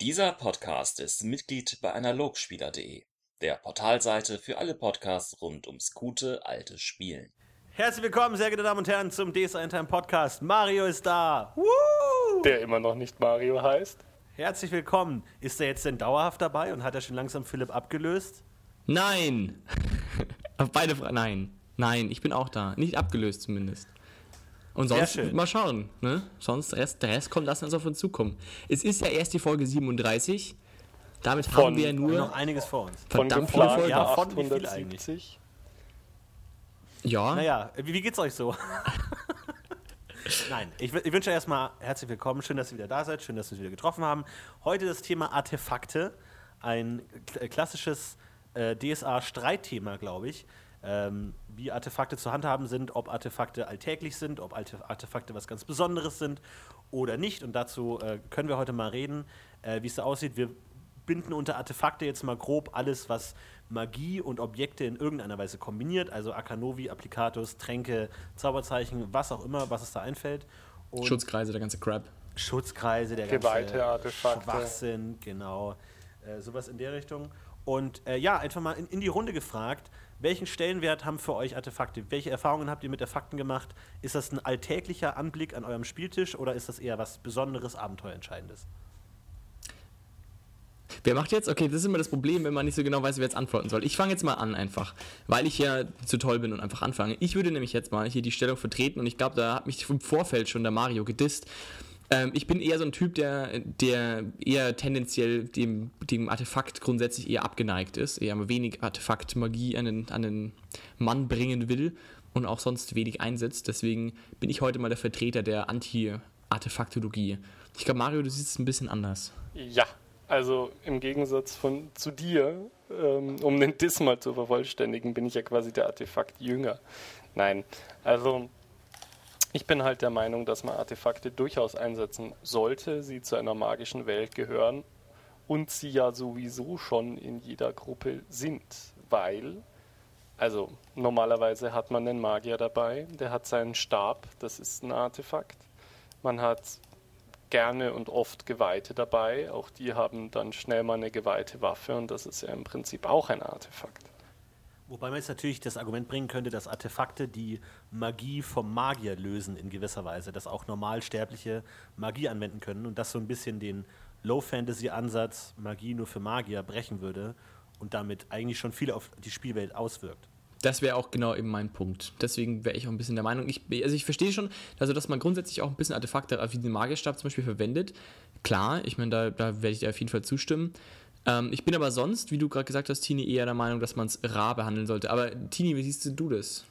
Dieser Podcast ist Mitglied bei Analogspieler.de, der Portalseite für alle Podcasts rund ums gute alte Spielen. Herzlich willkommen, sehr geehrte Damen und Herren, zum DSA Time Podcast. Mario ist da. Woo! Der immer noch nicht Mario heißt. Herzlich willkommen. Ist er jetzt denn dauerhaft dabei und hat er schon langsam Philipp abgelöst? Nein! Auf beide Fragen. Nein. Nein, ich bin auch da. Nicht abgelöst zumindest. Und sonst mal schauen. Ne? Sonst der Rest, der Rest kommt, lassen wir uns auf uns zukommen. Es ist ja erst die Folge 37. Damit Von- haben wir ja nur. Noch einiges vor uns. Von Verdammt geplanten Folgen. Ja, von wie viel 870. Ja, Naja, wie, wie geht's euch so? Nein, ich, ich wünsche erstmal herzlich willkommen. Schön, dass ihr wieder da seid. Schön, dass wir uns wieder getroffen haben. Heute das Thema Artefakte. Ein äh, klassisches äh, DSA-Streitthema, glaube ich. Ähm, wie Artefakte zu handhaben sind, ob Artefakte alltäglich sind, ob Arte- Artefakte was ganz Besonderes sind oder nicht. Und dazu äh, können wir heute mal reden, äh, wie es da aussieht. Wir binden unter Artefakte jetzt mal grob alles, was Magie und Objekte in irgendeiner Weise kombiniert, also Akanovi, Applikatus, Tränke, Zauberzeichen, was auch immer, was es da einfällt. Und Schutzkreise, der ganze Crap. Schutzkreise, der Geweihte ganze Artefakte. Schwachsinn, genau. Äh, sowas in der Richtung. Und äh, ja, einfach mal in, in die Runde gefragt, welchen Stellenwert haben für euch Artefakte? Welche Erfahrungen habt ihr mit Artefakten gemacht? Ist das ein alltäglicher Anblick an eurem Spieltisch oder ist das eher was Besonderes, Abenteuerentscheidendes? Wer macht jetzt? Okay, das ist immer das Problem, wenn man nicht so genau weiß, wer jetzt antworten soll. Ich fange jetzt mal an einfach, weil ich ja zu toll bin und einfach anfange. Ich würde nämlich jetzt mal hier die Stellung vertreten und ich glaube, da hat mich im Vorfeld schon der Mario gedisst. Ähm, ich bin eher so ein Typ, der, der eher tendenziell dem, dem Artefakt grundsätzlich eher abgeneigt ist, eher wenig Artefakt-Magie an den, an den Mann bringen will und auch sonst wenig einsetzt. Deswegen bin ich heute mal der Vertreter der Anti-Artefaktologie. Ich glaube, Mario, du siehst es ein bisschen anders. Ja, also im Gegensatz von, zu dir, ähm, um den Diss mal zu vervollständigen, bin ich ja quasi der Artefakt-Jünger. Nein, also ich bin halt der Meinung, dass man Artefakte durchaus einsetzen sollte, sie zu einer magischen Welt gehören und sie ja sowieso schon in jeder Gruppe sind, weil, also normalerweise hat man einen Magier dabei, der hat seinen Stab, das ist ein Artefakt. Man hat gerne und oft Geweihte dabei. Auch die haben dann schnell mal eine geweihte Waffe und das ist ja im Prinzip auch ein Artefakt. Wobei man jetzt natürlich das Argument bringen könnte, dass Artefakte die Magie vom Magier lösen in gewisser Weise, dass auch Normalsterbliche Magie anwenden können und das so ein bisschen den Low-Fantasy-Ansatz Magie nur für Magier brechen würde und damit eigentlich schon viel auf die Spielwelt auswirkt. Das wäre auch genau eben mein Punkt. Deswegen wäre ich auch ein bisschen der Meinung, ich, also ich verstehe schon, also dass man grundsätzlich auch ein bisschen Artefakte wie den Magierstab zum Beispiel verwendet. Klar, ich meine, da, da werde ich dir auf jeden Fall zustimmen. Ähm, ich bin aber sonst, wie du gerade gesagt hast, Tini, eher der Meinung, dass man es rar behandeln sollte. Aber Tini, wie siehst du das?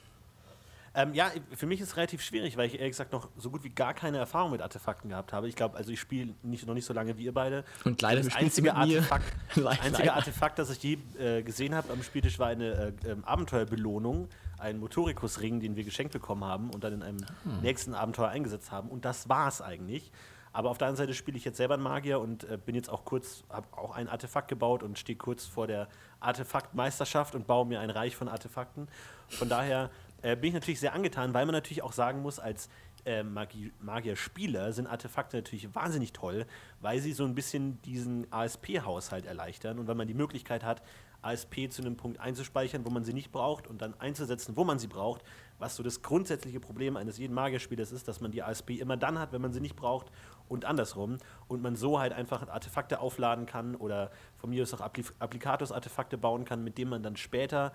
Ähm, ja, für mich ist es relativ schwierig, weil ich ehrlich gesagt noch so gut wie gar keine Erfahrung mit Artefakten gehabt habe. Ich glaube, also ich spiele nicht, noch nicht so lange wie ihr beide. Und leider das einzige. Artefakt, Leider. einzige Artefakt, das ich je äh, gesehen habe am Spieltisch, war eine äh, ähm, Abenteuerbelohnung, ein Motorikusring, den wir geschenkt bekommen haben und dann in einem Hm. nächsten Abenteuer eingesetzt haben. Und das war es eigentlich. Aber auf der anderen Seite spiele ich jetzt selber einen Magier und äh, bin jetzt auch kurz, habe auch ein Artefakt gebaut und stehe kurz vor der Artefaktmeisterschaft und baue mir ein Reich von Artefakten. Von daher äh, bin ich natürlich sehr angetan, weil man natürlich auch sagen muss, als äh, Magie- Magier-Spieler sind Artefakte natürlich wahnsinnig toll, weil sie so ein bisschen diesen ASP-Haushalt erleichtern und weil man die Möglichkeit hat, ASP zu einem Punkt einzuspeichern, wo man sie nicht braucht und dann einzusetzen, wo man sie braucht. Was so das grundsätzliche Problem eines jeden Magierspielers ist, dass man die ASP immer dann hat, wenn man sie nicht braucht und andersrum. Und man so halt einfach Artefakte aufladen kann oder von mir aus auch Appli Applikatus-Artefakte bauen kann, mit denen man dann später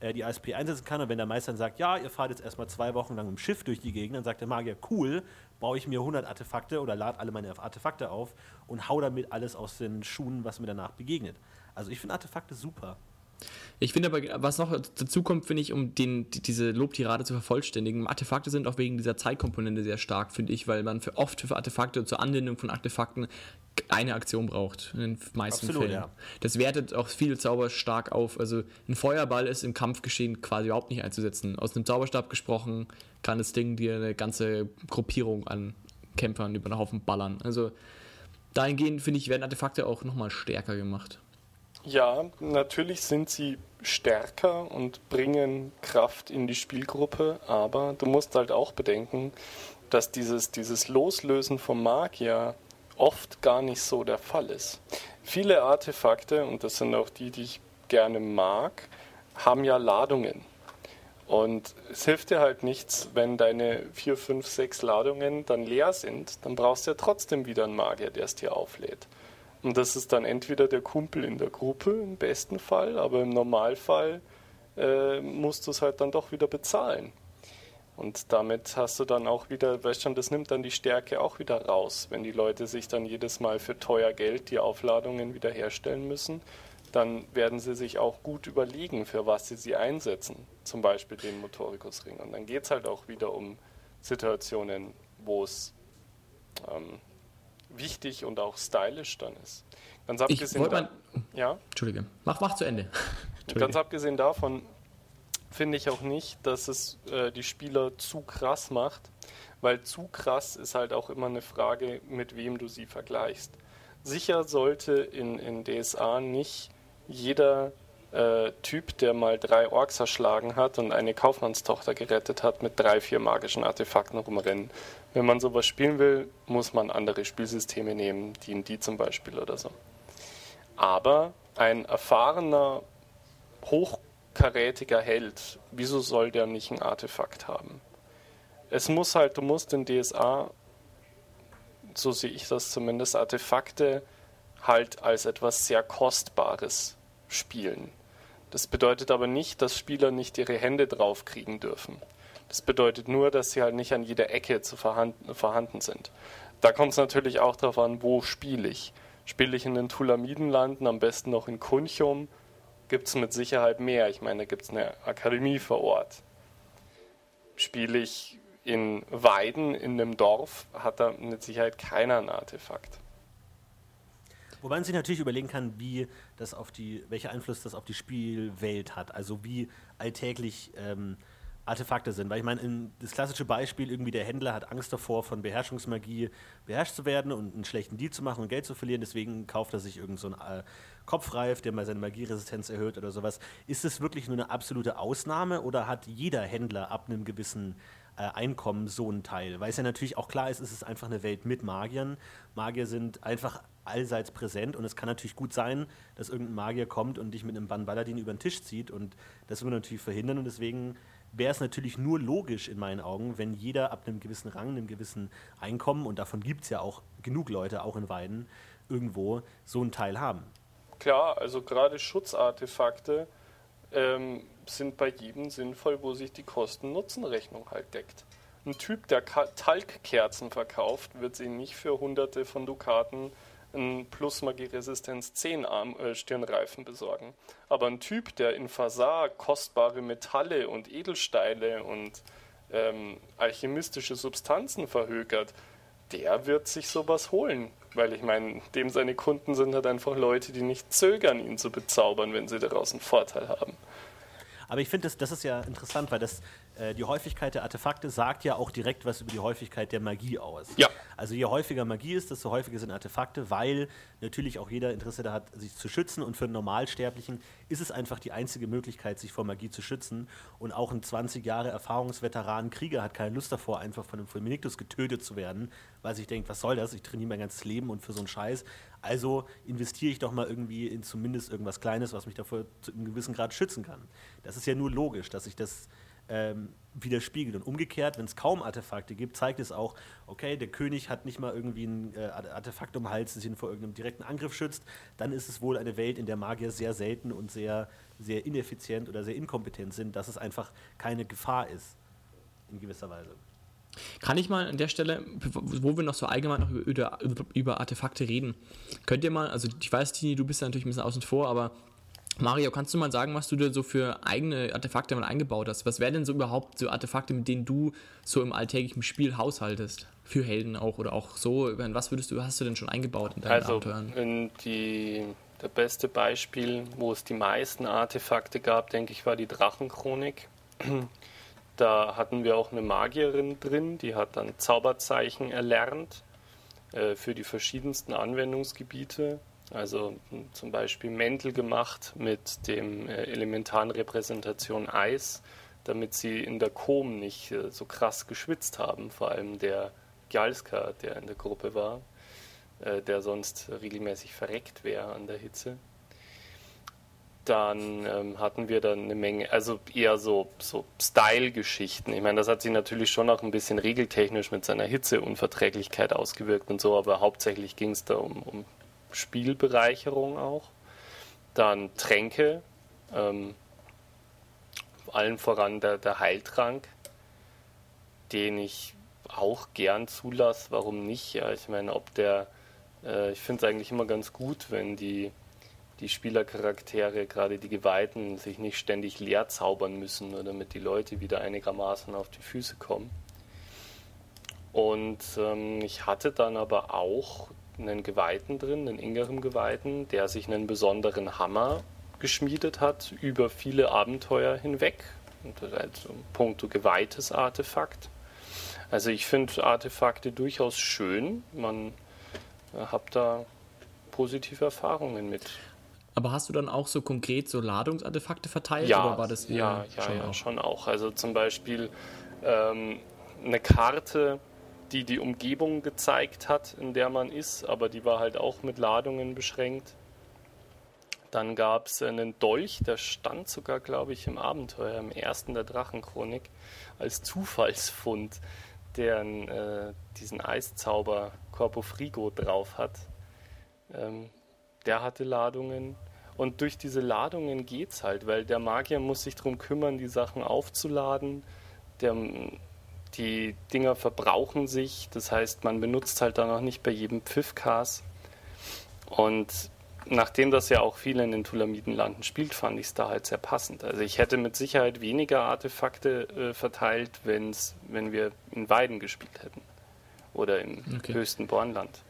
äh, die ASP einsetzen kann. Und wenn der Meister dann sagt, ja, ihr fahrt jetzt erstmal zwei Wochen lang im Schiff durch die Gegend, dann sagt der Magier, cool, baue ich mir 100 Artefakte oder lade alle meine Artefakte auf und hau damit alles aus den Schuhen, was mir danach begegnet. Also ich finde Artefakte super. Ich finde aber, was noch dazu kommt, finde ich, um den, die, diese Lobtirade zu vervollständigen, Artefakte sind auch wegen dieser Zeitkomponente sehr stark, finde ich, weil man für oft für Artefakte zur Anwendung von Artefakten eine Aktion braucht, in den meisten Absolut, Fällen. ja. Das wertet auch viele Zauber stark auf. Also ein Feuerball ist im Kampfgeschehen quasi überhaupt nicht einzusetzen. Aus einem Zauberstab gesprochen kann das Ding dir eine ganze Gruppierung an Kämpfern über einen Haufen ballern. Also dahingehend, finde ich, werden Artefakte auch nochmal stärker gemacht. Ja, natürlich sind sie stärker und bringen Kraft in die Spielgruppe, aber du musst halt auch bedenken, dass dieses, dieses Loslösen vom Magier oft gar nicht so der Fall ist. Viele Artefakte, und das sind auch die, die ich gerne mag, haben ja Ladungen. Und es hilft dir halt nichts, wenn deine vier, fünf, sechs Ladungen dann leer sind, dann brauchst du ja trotzdem wieder einen Magier, der es dir auflädt. Und das ist dann entweder der Kumpel in der Gruppe im besten Fall, aber im Normalfall äh, musst du es halt dann doch wieder bezahlen. Und damit hast du dann auch wieder, weißt schon, das nimmt dann die Stärke auch wieder raus, wenn die Leute sich dann jedes Mal für teuer Geld die Aufladungen wieder herstellen müssen dann werden sie sich auch gut überlegen, für was sie sie einsetzen. Zum Beispiel den Motorikusring. Und dann geht es halt auch wieder um Situationen, wo es ähm, wichtig und auch stylisch dann ist. Ganz abgesehen, da, ja? Entschuldige, mach, mach zu Ende. Ganz abgesehen davon finde ich auch nicht, dass es äh, die Spieler zu krass macht, weil zu krass ist halt auch immer eine Frage, mit wem du sie vergleichst. Sicher sollte in, in DSA nicht jeder äh, Typ, der mal drei Orks erschlagen hat und eine Kaufmannstochter gerettet hat, mit drei, vier magischen Artefakten rumrennen. Wenn man sowas spielen will, muss man andere Spielsysteme nehmen, D&D zum Beispiel oder so. Aber ein erfahrener, hochkarätiger Held, wieso soll der nicht ein Artefakt haben? Es muss halt, du musst in DSA, so sehe ich das zumindest, Artefakte halt als etwas sehr Kostbares spielen. Das bedeutet aber nicht, dass Spieler nicht ihre Hände draufkriegen dürfen. Das bedeutet nur, dass sie halt nicht an jeder Ecke zu vorhanden, vorhanden sind. Da kommt es natürlich auch darauf an, wo spiele ich. Spiele ich in den Tulamidenlanden, am besten noch in Kunchum, gibt es mit Sicherheit mehr. Ich meine, da gibt es eine Akademie vor Ort. Spiele ich in Weiden, in einem Dorf, hat da mit Sicherheit keiner ein Artefakt. Wobei man sich natürlich überlegen kann, wie das auf die, welcher Einfluss das auf die Spielwelt hat. Also wie alltäglich ähm, Artefakte sind. Weil ich meine, das klassische Beispiel, irgendwie der Händler hat Angst davor, von Beherrschungsmagie beherrscht zu werden und einen schlechten Deal zu machen und Geld zu verlieren, deswegen kauft er sich irgendeinen so äh, Kopfreif, der mal seine Magieresistenz erhöht oder sowas. Ist es wirklich nur eine absolute Ausnahme oder hat jeder Händler ab einem gewissen Einkommen so einen Teil? Weil es ja natürlich auch klar ist, es ist einfach eine Welt mit Magiern. Magier sind einfach allseits präsent und es kann natürlich gut sein, dass irgendein Magier kommt und dich mit einem Ban Baladin über den Tisch zieht und das will man natürlich verhindern und deswegen wäre es natürlich nur logisch in meinen Augen, wenn jeder ab einem gewissen Rang, einem gewissen Einkommen und davon gibt es ja auch genug Leute, auch in Weiden, irgendwo so einen Teil haben. Klar, also gerade Schutzartefakte ähm, sind bei jedem sinnvoll, wo sich die Kosten-Nutzen-Rechnung halt deckt. Ein Typ, der Talgkerzen verkauft, wird sie nicht für hunderte von Dukaten einen Plus Magie-Resistenz 10 Arm, äh, Stirnreifen besorgen. Aber ein Typ, der in Fasar kostbare Metalle und Edelsteine und ähm, alchemistische Substanzen verhökert, der wird sich sowas holen. Weil ich meine, dem seine Kunden sind halt einfach Leute, die nicht zögern, ihn zu bezaubern, wenn sie daraus einen Vorteil haben. Aber ich finde, das, das ist ja interessant, weil das äh, die Häufigkeit der Artefakte sagt ja auch direkt was über die Häufigkeit der Magie aus. Ja. Also je häufiger Magie ist, desto häufiger sind Artefakte, weil natürlich auch jeder Interesse da hat, sich zu schützen. Und für einen Normalsterblichen ist es einfach die einzige Möglichkeit, sich vor Magie zu schützen. Und auch ein 20 Jahre Erfahrungsveteran Krieger hat keine Lust davor, einfach von einem Fulminictus getötet zu werden, weil sich denkt, was soll das? Ich trainiere mein ganzes Leben und für so einen Scheiß. Also investiere ich doch mal irgendwie in zumindest irgendwas Kleines, was mich davor zu einem gewissen Grad schützen kann. Das ist ja nur logisch, dass ich das ähm, widerspiegelt. Und umgekehrt, wenn es kaum Artefakte gibt, zeigt es auch, okay, der König hat nicht mal irgendwie ein äh, Artefakt um den Hals, das ihn vor irgendeinem direkten Angriff schützt, dann ist es wohl eine Welt, in der Magier sehr selten und sehr, sehr ineffizient oder sehr inkompetent sind, dass es einfach keine Gefahr ist, in gewisser Weise. Kann ich mal an der Stelle, wo wir noch so allgemein noch über, über Artefakte reden, könnt ihr mal, also ich weiß, Tini, du bist ja natürlich ein bisschen außen vor, aber Mario, kannst du mal sagen, was du dir so für eigene Artefakte mal eingebaut hast? Was wären denn so überhaupt so Artefakte, mit denen du so im alltäglichen Spiel haushaltest? Für Helden auch oder auch so? Was würdest du, hast du denn schon eingebaut in deinen also, Abenteuern? Die, der beste Beispiel, wo es die meisten Artefakte gab, denke ich, war die Drachenchronik. Da hatten wir auch eine Magierin drin, die hat dann Zauberzeichen erlernt äh, für die verschiedensten Anwendungsgebiete. Also zum Beispiel Mäntel gemacht mit dem äh, elementaren Repräsentation Eis, damit sie in der Kom nicht äh, so krass geschwitzt haben, vor allem der Gjalska, der in der Gruppe war. äh, der sonst regelmäßig verreckt wäre an der Hitze. Dann ähm, hatten wir dann eine Menge, also eher so, so Style-Geschichten. Ich meine, das hat sich natürlich schon auch ein bisschen regeltechnisch mit seiner Hitzeunverträglichkeit ausgewirkt und so, aber hauptsächlich ging es da um, um Spielbereicherung auch. Dann Tränke, ähm, allen voran der, der Heiltrank, den ich auch gern zulasse. Warum nicht? Ja, ich meine, ob der, äh, ich finde es eigentlich immer ganz gut, wenn die, die Spielercharaktere, gerade die Geweihten, sich nicht ständig leer zaubern müssen, nur damit die Leute wieder einigermaßen auf die Füße kommen. Und ähm, ich hatte dann aber auch einen Geweihten drin, einen Ingerem Geweihten, der sich einen besonderen Hammer geschmiedet hat über viele Abenteuer hinweg. Und das also ein puncto geweihtes Artefakt. Also ich finde Artefakte durchaus schön. Man äh, hat da positive Erfahrungen mit. Aber hast du dann auch so konkret so Ladungsartefakte verteilt? Ja, oder war das ja, ja, schon, ja auch? schon auch. Also zum Beispiel ähm, eine Karte, die die Umgebung gezeigt hat, in der man ist, aber die war halt auch mit Ladungen beschränkt. Dann gab es einen Dolch, der stand sogar, glaube ich, im Abenteuer, im ersten der Drachenchronik, als Zufallsfund, der äh, diesen Eiszauber Corpo Frigo drauf hat. Ähm, der hatte Ladungen. Und durch diese Ladungen geht's halt, weil der Magier muss sich darum kümmern, die Sachen aufzuladen. Der, die Dinger verbrauchen sich, das heißt, man benutzt halt dann auch nicht bei jedem Pfiffkas. Und nachdem das ja auch viele in den Tulamidenlanden spielt, fand ich es da halt sehr passend. Also ich hätte mit Sicherheit weniger Artefakte äh, verteilt, wenn's, wenn wir in Weiden gespielt hätten. Oder im Okay. höchsten Bornland.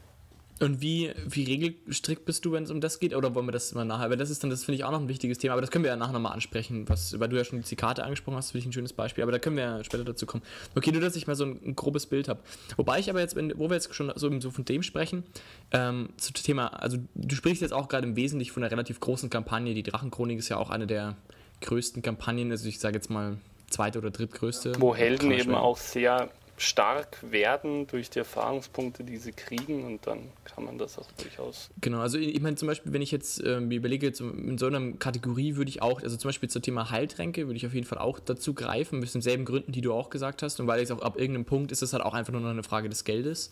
Und wie, wie regelstrikt bist du, wenn es um das geht? Oder wollen wir das mal nachher? Weil das ist dann, das finde ich auch noch ein wichtiges Thema, aber das können wir ja nachher nochmal ansprechen, was, weil du ja schon die Karte angesprochen hast, finde ich ein schönes Beispiel, aber da können wir ja später dazu kommen. Okay, nur, dass ich mal so ein, ein grobes Bild habe. Wobei ich aber jetzt, wenn, wo wir jetzt schon so, so von dem sprechen, ähm, zu dem Thema, also du sprichst jetzt auch gerade im Wesentlichen von einer relativ großen Kampagne. Die Drachenchronik ist ja auch eine der größten Kampagnen, also ich sage jetzt mal zweite oder drittgrößte. Wo Helden eben auch sehr stark werden durch die Erfahrungspunkte, die sie kriegen und dann kann man das auch durchaus. Genau, also ich meine zum Beispiel, wenn ich jetzt ähm, mir überlege, jetzt in so einer Kategorie würde ich auch, also zum Beispiel zum Thema Heiltränke würde ich auf jeden Fall auch dazu greifen, aus denselben Gründen, die du auch gesagt hast. Und weil es auch ab irgendeinem Punkt ist es halt auch einfach nur noch eine Frage des Geldes.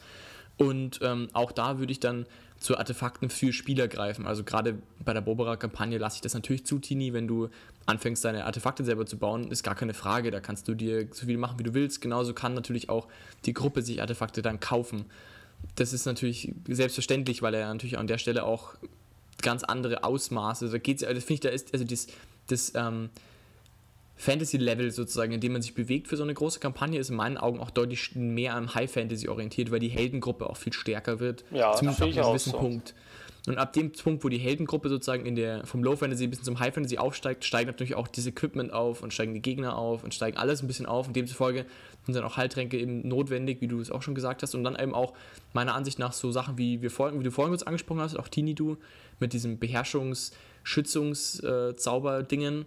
Und ähm, auch da würde ich dann zu Artefakten für Spieler greifen. Also gerade bei der Bobera-Kampagne lasse ich das natürlich zu, Tini, wenn du anfängst, deine Artefakte selber zu bauen, ist gar keine Frage. Da kannst du dir so viel machen, wie du willst. Genauso kann natürlich auch die Gruppe sich Artefakte dann kaufen. Das ist natürlich selbstverständlich, weil er natürlich an der Stelle auch ganz andere Ausmaße, da geht's, also finde ich, da ist, also das, das ähm, Fantasy-Level sozusagen, in dem man sich bewegt für so eine große Kampagne, ist in meinen Augen auch deutlich mehr am High-Fantasy orientiert, weil die Heldengruppe auch viel stärker wird. Ja, zumindest ab einem gewissen so. Punkt. Und ab dem Punkt, wo die Heldengruppe sozusagen in der, vom Low Fantasy bis zum High Fantasy aufsteigt, steigt natürlich auch das Equipment auf und steigen die Gegner auf und steigen alles ein bisschen auf. Und demzufolge sind dann auch Heiltränke eben notwendig, wie du es auch schon gesagt hast. Und dann eben auch meiner Ansicht nach so Sachen, wie, wir vorhin, wie du vorhin kurz angesprochen hast, auch Tini du, mit diesem Beherrschungs-, Schützungs-Zauber-Dingen.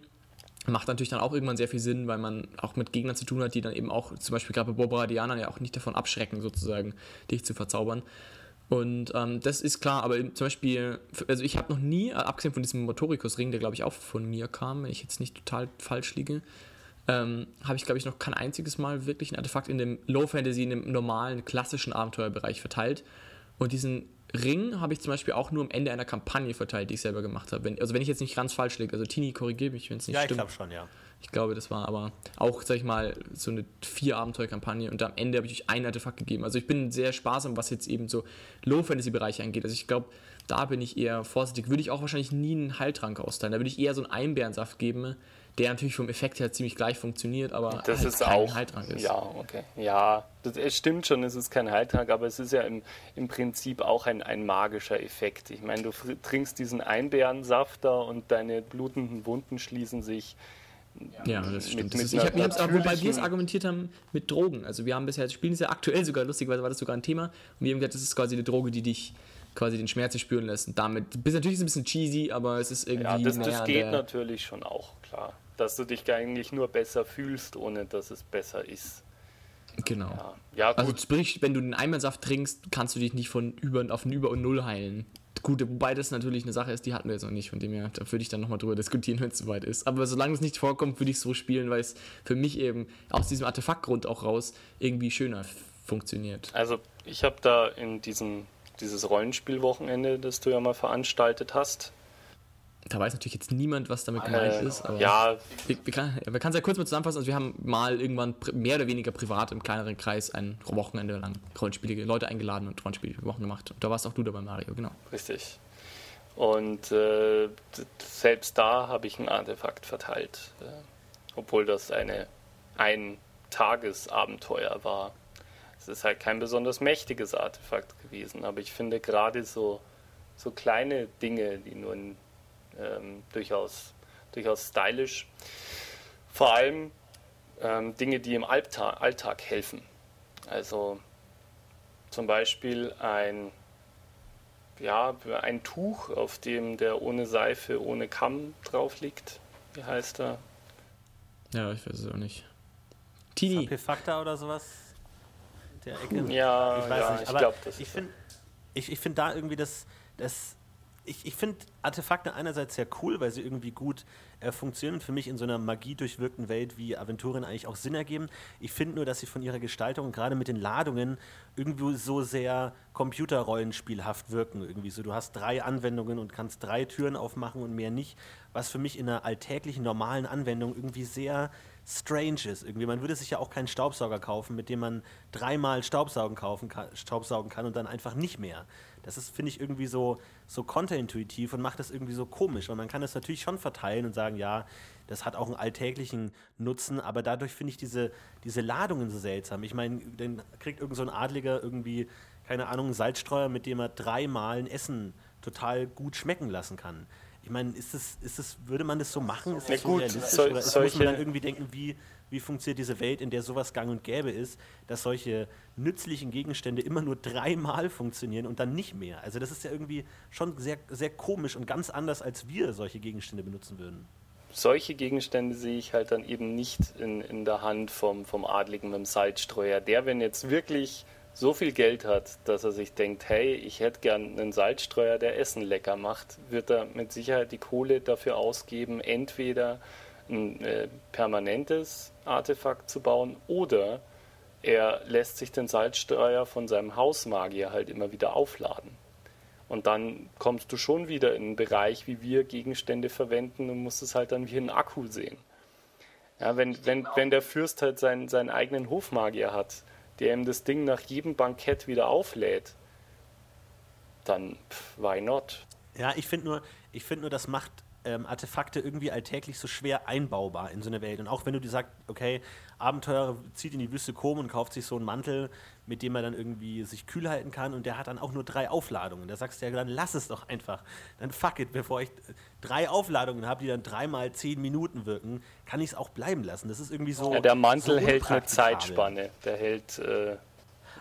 Macht natürlich dann auch irgendwann sehr viel Sinn, weil man auch mit Gegnern zu tun hat, die dann eben auch, zum Beispiel gerade bei Bobradianern, ja auch nicht davon abschrecken, sozusagen, dich zu verzaubern. Und ähm, das ist klar, aber zum Beispiel, also ich habe noch nie, äh, abgesehen von diesem Motorikus-Ring, der glaube ich auch von mir kam, wenn ich jetzt nicht total falsch liege, ähm, habe ich glaube ich noch kein einziges Mal wirklich ein Artefakt in dem Low Fantasy, in dem normalen, klassischen Abenteuerbereich verteilt. Und diesen Ring habe ich zum Beispiel auch nur am Ende einer Kampagne verteilt, die ich selber gemacht habe. Wenn, also wenn ich jetzt nicht ganz falsch liege, also Tini, korrigiere mich, wenn es nicht Ja, ich stimmt. glaube schon, ja. Ich glaube, das war aber auch, sag ich mal, so eine vier-Abenteuer-Kampagne und am Ende habe ich euch ein Artefakt gegeben. Also ich bin sehr sparsam, was jetzt eben so Low-Fantasy-Bereiche angeht. Also ich glaube, da bin ich eher vorsichtig. Würde ich auch wahrscheinlich nie einen Heiltrank austeilen. Da würde ich eher so einen Einbeerensaft geben, der natürlich vom Effekt her ziemlich gleich funktioniert, aber Das halt ist kein auch. Heiltrank ist. Ja, okay. Ja, das, es stimmt schon, es ist kein Heiltrank, aber es ist ja im, im Prinzip auch ein, ein magischer Effekt. Ich meine, du trinkst diesen Einbeerensaft da und deine blutenden Wunden schließen sich. Ja, das Mit- stimmt. mit das ist, ich hab, haben's, aber wobei wir es argumentiert haben mit Drogen. Also wir haben bisher, spielen es ja aktuell sogar, lustigerweise war das sogar ein Thema. Und wir haben gesagt, das ist quasi eine Droge, die dich quasi den Schmerz spüren lässt. Und damit, bist natürlich ist es ein bisschen cheesy, aber es ist irgendwie. Ja, das, das an geht natürlich schon auch, klar. Dass du dich eigentlich nur besser fühlst, ohne dass es besser ist. Genau. Ja, ja. Also sprich, wenn du den Eimersaft trinkst, kannst du dich nicht von über auf ein Über und Null heilen. Gut, wobei das natürlich eine Sache ist, die hatten wir jetzt noch nicht, von dem her, da würde ich dann nochmal drüber diskutieren, wenn es soweit ist. Aber solange es nicht vorkommt, würde ich es so spielen, weil es für mich eben aus diesem Artefaktgrund auch raus irgendwie schöner funktioniert. Also ich habe da in diesem dieses Rollenspielwochenende, das du ja mal veranstaltet hast. Da weiß natürlich jetzt niemand, was damit gemeint Äh, ist, aber ja, wir, wir kann es ja kurz mal zusammenfassen. Also wir haben mal irgendwann mehr oder weniger privat im kleineren Kreis ein Wochenende lang Rollenspiele, Leute eingeladen und Rollenspielwochen gemacht. Und da warst auch du dabei, Mario, genau. richtig. Und äh, selbst da habe ich ein Artefakt verteilt, äh, obwohl das eine ein Tagesabenteuer war. Es ist halt kein besonders mächtiges Artefakt gewesen, aber ich finde gerade so so kleine Dinge, die nun ähm, durchaus durchaus stylisch, vor allem ähm, Dinge, die im Alltag, Alltag helfen. Also zum Beispiel ein, ja, ein Tuch, auf dem der ohne Seife, ohne Kamm drauf liegt. Wie heißt er? Ja, ich weiß es auch nicht. Tini, Sapefakta oder sowas? Der Ecke? Ja, ich weiß ja, nicht, ich aber glaube, das ich ist finde ich, ich find da irgendwie das, das ich, ich finde Artefakte einerseits sehr cool, weil sie irgendwie gut äh, funktionieren, für mich in so einer Magie durchwirkten Welt wie Aventurien eigentlich auch Sinn ergeben. Ich finde nur, dass sie von ihrer Gestaltung, gerade mit den Ladungen, irgendwie so sehr computerrollenspielhaft wirken. Irgendwie so, du hast drei Anwendungen und kannst drei Türen aufmachen und mehr nicht, was für mich in einer alltäglichen, normalen Anwendung irgendwie sehr strange ist. Irgendwie, man würde sich ja auch keinen Staubsauger kaufen, mit dem man dreimal Staubsaugen, kaufen kann, Staubsaugen kann und dann einfach nicht mehr. Das ist, finde ich, irgendwie so, so konterintuitiv und macht das irgendwie so komisch. Und man kann das natürlich schon verteilen und sagen, ja, das hat auch einen alltäglichen Nutzen, aber dadurch finde ich diese, diese Ladungen so seltsam. Ich meine, dann kriegt irgend so ein Adliger irgendwie, keine Ahnung, einen Salzstreuer, mit dem er dreimal ein Essen total gut schmecken lassen kann. Ich meine, ist das, ist das, würde man das so machen? Ist das so gut, realistisch? sol- oder ist, muss solche- man dann irgendwie denken, wie, wie funktioniert diese Welt, in der sowas gang und gäbe ist, dass solche nützlichen Gegenstände immer nur dreimal funktionieren und dann nicht mehr? Also das ist ja irgendwie schon sehr, sehr komisch und ganz anders, als wir solche Gegenstände benutzen würden. solche Gegenstände sehe ich halt dann eben nicht in, in der Hand vom, vom Adligen mit dem Salzstreuer. Der, wenn jetzt wirklich so viel Geld hat, dass er sich denkt, hey, ich hätte gern einen Salzstreuer, der Essen lecker macht, wird er mit Sicherheit die Kohle dafür ausgeben, entweder ein äh, permanentes Artefakt zu bauen oder er lässt sich den Salzstreuer von seinem Hausmagier halt immer wieder aufladen. Und dann kommst du schon wieder in einen Bereich, wie wir Gegenstände verwenden und musst es halt dann wie einen Akku sehen. Ja, wenn, wenn, wenn der Fürst halt seinen, seinen eigenen Hofmagier hat, der ihm das Ding nach jedem Bankett wieder auflädt, dann pff, why not? Ja, ich finde nur, ich finde nur, das macht ähm, Artefakte irgendwie alltäglich so schwer einbaubar in so eine Welt. Und auch wenn du dir sagst, okay, Abenteurer zieht in die Wüste Kom und kauft sich so einen Mantel, mit dem er dann irgendwie sich kühl halten kann und der hat dann auch nur drei Aufladungen. Da sagst du ja, dann lass es doch einfach. Dann fuck it, bevor ich drei Aufladungen habe, die dann dreimal zehn Minuten wirken, kann ich es auch bleiben lassen. Das ist irgendwie so. Ja, der Mantel so hält eine. Zeitspanne. Der hält. Äh,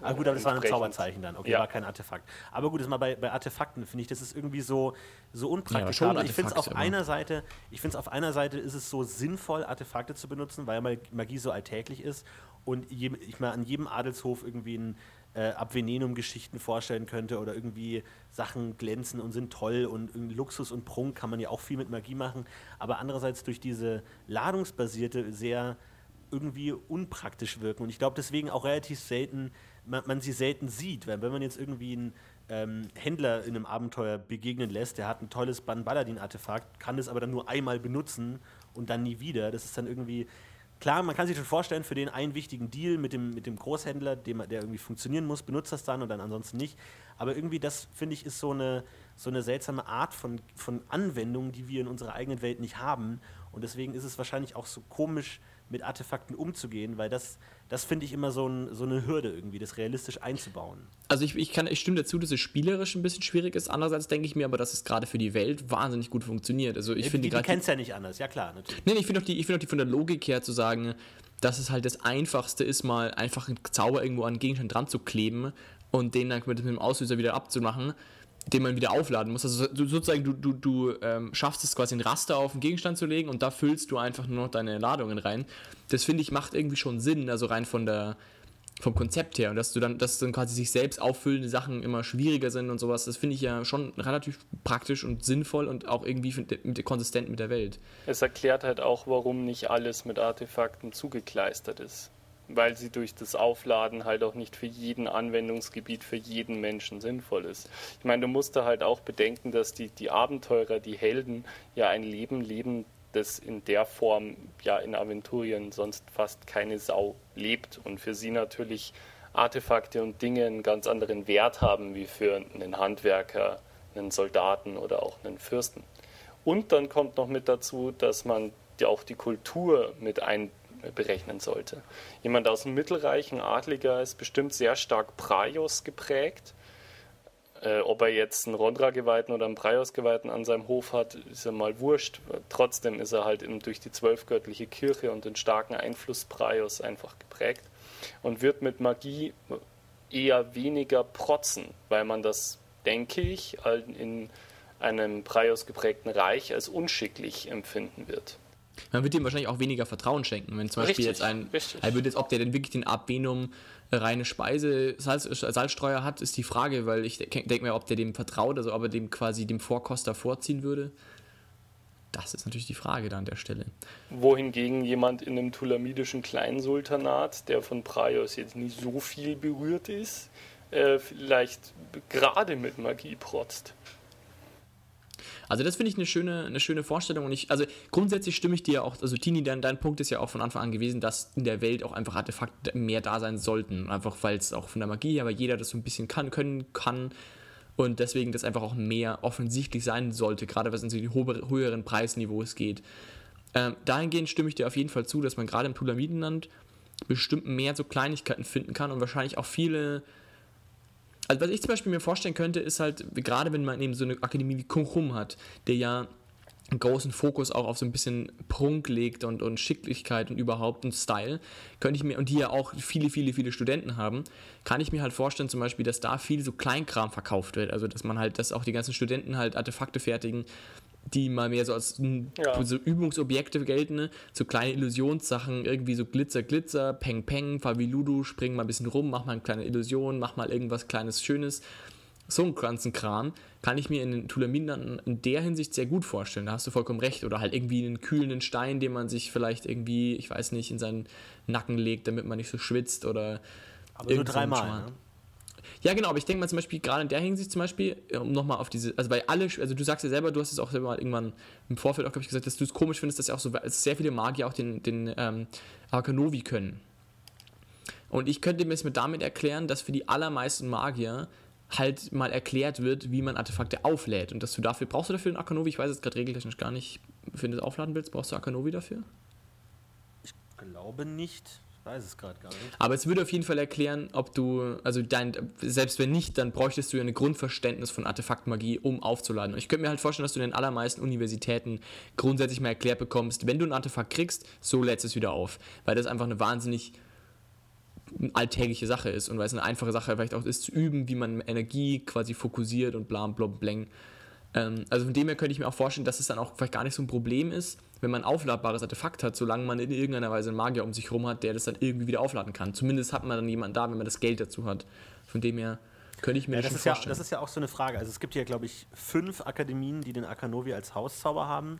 Ah gut, aber das war ein. Zauberzeichen dann. Okay, Ja. war kein Artefakt. Aber gut, das mal bei, bei Artefakten finde ich, das ist irgendwie so, so Ja, aber ich finde es auf aber- einer Seite, ich finde es auf einer Seite ist es so sinnvoll, Artefakte zu benutzen, weil Mag- Magie so alltäglich ist und je, ich mal an jedem Adelshof irgendwie ein äh, Abvenenum-Geschichten vorstellen könnte oder irgendwie Sachen glänzen und sind toll und Luxus und Prunk kann man ja auch viel mit Magie machen. Aber andererseits durch diese ladungsbasierte, sehr irgendwie unpraktisch wirken. Und ich glaube deswegen auch relativ selten, man, man sie selten sieht. Weil wenn man jetzt irgendwie einen ähm, Händler in einem Abenteuer begegnen lässt, der hat ein tolles Ban-Baladin-Artefakt, kann es aber dann nur einmal benutzen und dann nie wieder. Das ist dann irgendwie. Klar, man kann sich schon vorstellen, für den einen wichtigen Deal mit dem, mit dem Großhändler, dem, der irgendwie funktionieren muss, benutzt das dann und dann ansonsten nicht. Aber irgendwie, das finde ich, ist so eine, so eine seltsame Art von, von Anwendung, die wir in unserer eigenen Welt nicht haben. Und deswegen ist es wahrscheinlich auch so komisch, mit Artefakten umzugehen, weil das, das finde ich immer so, ein, so eine Hürde irgendwie, das realistisch einzubauen. Also ich, ich, kann, ich stimme dazu, dass es spielerisch ein bisschen schwierig ist. Andererseits denke ich mir aber, dass es gerade für die Welt wahnsinnig gut funktioniert. Also ich die finde gerade kennt es ja nicht anders, ja klar, natürlich. Nee, ich finde auch, die- ich find auch die von der Logik her zu sagen, dass es halt das Einfachste ist, mal einfach einen Zauber irgendwo an einen Gegenstand dran zu kleben und den dann mit dem Auslöser wieder abzumachen, den man wieder aufladen muss. Also du, sozusagen, du, du, du ähm, schaffst es quasi ein Raster auf einen Gegenstand zu legen und da füllst du einfach nur noch deine Ladungen rein. Das finde ich macht irgendwie schon Sinn, also rein von der vom Konzept her und dass du dann, dass dann quasi sich selbst auffüllende Sachen immer schwieriger sind und sowas, das finde ich ja schon relativ praktisch und sinnvoll und auch irgendwie mit, konsistent mit der Welt. Es erklärt halt auch, warum nicht alles mit Artefakten zugekleistert ist. Weil sie durch das Aufladen halt auch nicht für jeden Anwendungsgebiet, für jeden Menschen sinnvoll ist. Ich meine, du musst da halt auch bedenken, dass die, die Abenteurer, die Helden ja ein Leben leben, das in der Form ja in Aventurien sonst fast keine Sau lebt und für sie natürlich Artefakte und Dinge einen ganz anderen Wert haben wie für einen Handwerker, einen Soldaten oder auch einen Fürsten. Und dann kommt noch mit dazu, dass man ja auch die Kultur mit einberechnen sollte. Jemand aus dem Mittelreich, ein Adliger, ist bestimmt sehr stark Praios geprägt äh, ob er jetzt einen Rondra-Geweihten oder einen Praios-Geweihten an seinem Hof hat, ist ja mal wurscht. Trotzdem ist er halt eben durch die zwölfgöttliche Kirche und den starken Einfluss Praios einfach geprägt und wird mit Magie eher weniger protzen, weil man das, denke ich, in einem Praios geprägten Reich als unschicklich empfinden wird. Man wird ihm wahrscheinlich auch weniger Vertrauen schenken, wenn zum Beispiel richtig, jetzt ein, richtig. er würde jetzt, ob der denn wirklich den Abvenum reine Speise Salz, Salzstreuer hat, ist die Frage, weil ich denke mir, ob der dem vertraut, also ob er dem quasi dem Vorkoster vorziehen würde. Das ist natürlich die Frage da an der Stelle. Wohingegen jemand in einem tulamidischen Kleinsultanat, der von Praios jetzt nicht so viel berührt ist, äh, vielleicht gerade mit Magie protzt. Also das finde ich eine schöne, eine schöne Vorstellung und ich, also grundsätzlich stimme ich dir auch, also Tini, dein, dein Punkt ist ja auch von Anfang an gewesen, dass in der Welt auch einfach Artefakte mehr da sein sollten, einfach weil es auch von der Magie weil jeder das so ein bisschen kann, können kann und deswegen das einfach auch mehr offensichtlich sein sollte, gerade was in so die höheren Preisniveaus geht. Ähm, dahingehend stimme ich dir auf jeden Fall zu, dass man gerade im Tulamidenland bestimmt mehr so Kleinigkeiten finden kann und wahrscheinlich auch viele also was ich zum Beispiel mir vorstellen könnte, ist halt, gerade wenn man eben so eine Akademie wie Kunchum hat, der ja einen großen Fokus auch auf so ein bisschen Prunk legt und, und Schicklichkeit und überhaupt einen Style, könnte ich mir, und die ja auch viele, viele, viele Studenten haben, kann ich mir halt vorstellen, zum Beispiel, dass da viel so Kleinkram verkauft wird. Also dass man halt, dass auch die ganzen Studenten halt Artefakte fertigen, die mal mehr so als ja. so Übungsobjekte gelten, ne? so kleine Illusionssachen, irgendwie so Glitzer, Glitzer, Peng, Peng, Faviludu, spring mal ein bisschen rum, mach mal eine kleine Illusion, mach mal irgendwas kleines, schönes. So einen ganzen Kram kann ich mir in den Tulamin in der Hinsicht sehr gut vorstellen. Da hast du vollkommen recht. Oder halt irgendwie einen kühlenden Stein, den man sich vielleicht irgendwie, ich weiß nicht, in seinen Nacken legt, damit man nicht so schwitzt oder. Aber nur dreimal. Ne? Ja, genau, aber ich denke mal zum Beispiel, gerade in der Hinsicht zum Beispiel, um nochmal auf diese, also bei alle, also du sagst ja selber, du hast es auch selber mal irgendwann im Vorfeld auch, glaube ich, gesagt, dass du es komisch findest, dass ja auch so sehr viele Magier auch den, den ähm, Arkanovi können. Und ich könnte mir es mit damit erklären, dass für die allermeisten Magier halt mal erklärt wird, wie man Artefakte auflädt. Und dass du dafür, brauchst du dafür einen Akanovi? Ich weiß jetzt gerade regeltechnisch gar nicht, wenn du es aufladen willst, brauchst du Akanovi dafür? Ich glaube nicht weiß es gerade gar nicht. Aber es würde auf jeden Fall erklären, ob du, also dein, selbst wenn nicht, dann bräuchtest du ja ein Grundverständnis von Artefaktmagie, um aufzuladen. Und ich könnte mir halt vorstellen, dass du in den allermeisten Universitäten grundsätzlich mal erklärt bekommst, wenn du ein Artefakt kriegst, so lädst es wieder auf. Weil das einfach eine wahnsinnig alltägliche Sache ist und weil es eine einfache Sache vielleicht auch ist, zu üben, wie man Energie quasi fokussiert und bla bla bläng. Ähm, also von dem her könnte ich mir auch vorstellen, dass es dann auch vielleicht gar nicht so ein Problem ist, wenn man ein aufladbares Artefakt hat, solange man in irgendeiner Weise einen Magier um sich herum hat, der das dann irgendwie wieder aufladen kann. Zumindest hat man dann jemanden da, wenn man das Geld dazu hat. Von dem her könnte ich mir ja, das, das vorstellen. Ja, das ist ja auch so eine Frage. Also es gibt ja, glaube ich, fünf Akademien, die den Akanovi als Hauszauber haben.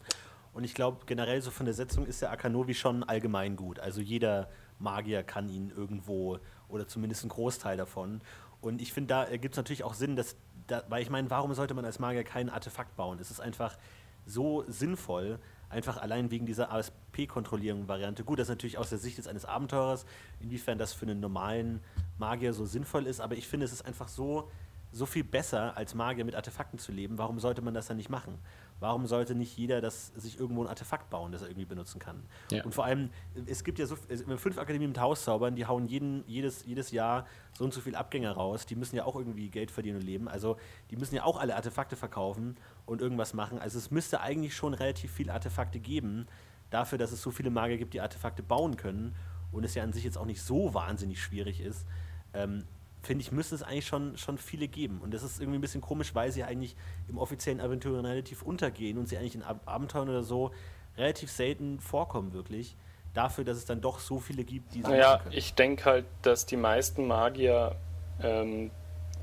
Und ich glaube, generell so von der Setzung ist der Akanovi schon allgemein gut. Also jeder Magier kann ihn irgendwo oder zumindest ein Großteil davon. Und ich finde, da gibt es natürlich auch Sinn, dass, da, weil ich meine, warum sollte man als Magier kein Artefakt bauen? Es ist einfach so sinnvoll, einfach allein wegen dieser ASP-Kontrollierung-Variante. Gut, das ist natürlich aus der Sicht jetzt eines Abenteurers, inwiefern das für einen normalen Magier so sinnvoll ist, aber ich finde, es ist einfach so, so viel besser, als Magier mit Artefakten zu leben. Warum sollte man das dann nicht machen? Warum sollte nicht jeder das, sich irgendwo ein Artefakt bauen, das er irgendwie benutzen kann? Ja. Und vor allem, es gibt ja so fünf Akademien mit Hauszaubern, die hauen jeden, jedes, jedes Jahr so und so viel Abgänger raus. Die müssen ja auch irgendwie Geld verdienen und leben. Also die müssen ja auch alle Artefakte verkaufen und irgendwas machen. Also es müsste eigentlich schon relativ viele Artefakte geben, dafür, dass es so viele Magier gibt, die Artefakte bauen können und es ja an sich jetzt auch nicht so wahnsinnig schwierig ist. Ähm, finde ich, müsste es eigentlich schon, schon viele geben. Und das ist irgendwie ein bisschen komisch, weil sie eigentlich im offiziellen Abenteuern relativ untergehen und sie eigentlich in Ab Abenteuern oder so relativ selten vorkommen, wirklich. dafür, dass es dann doch so viele gibt, die so Naja, ich denke halt, dass die meisten Magier ähm,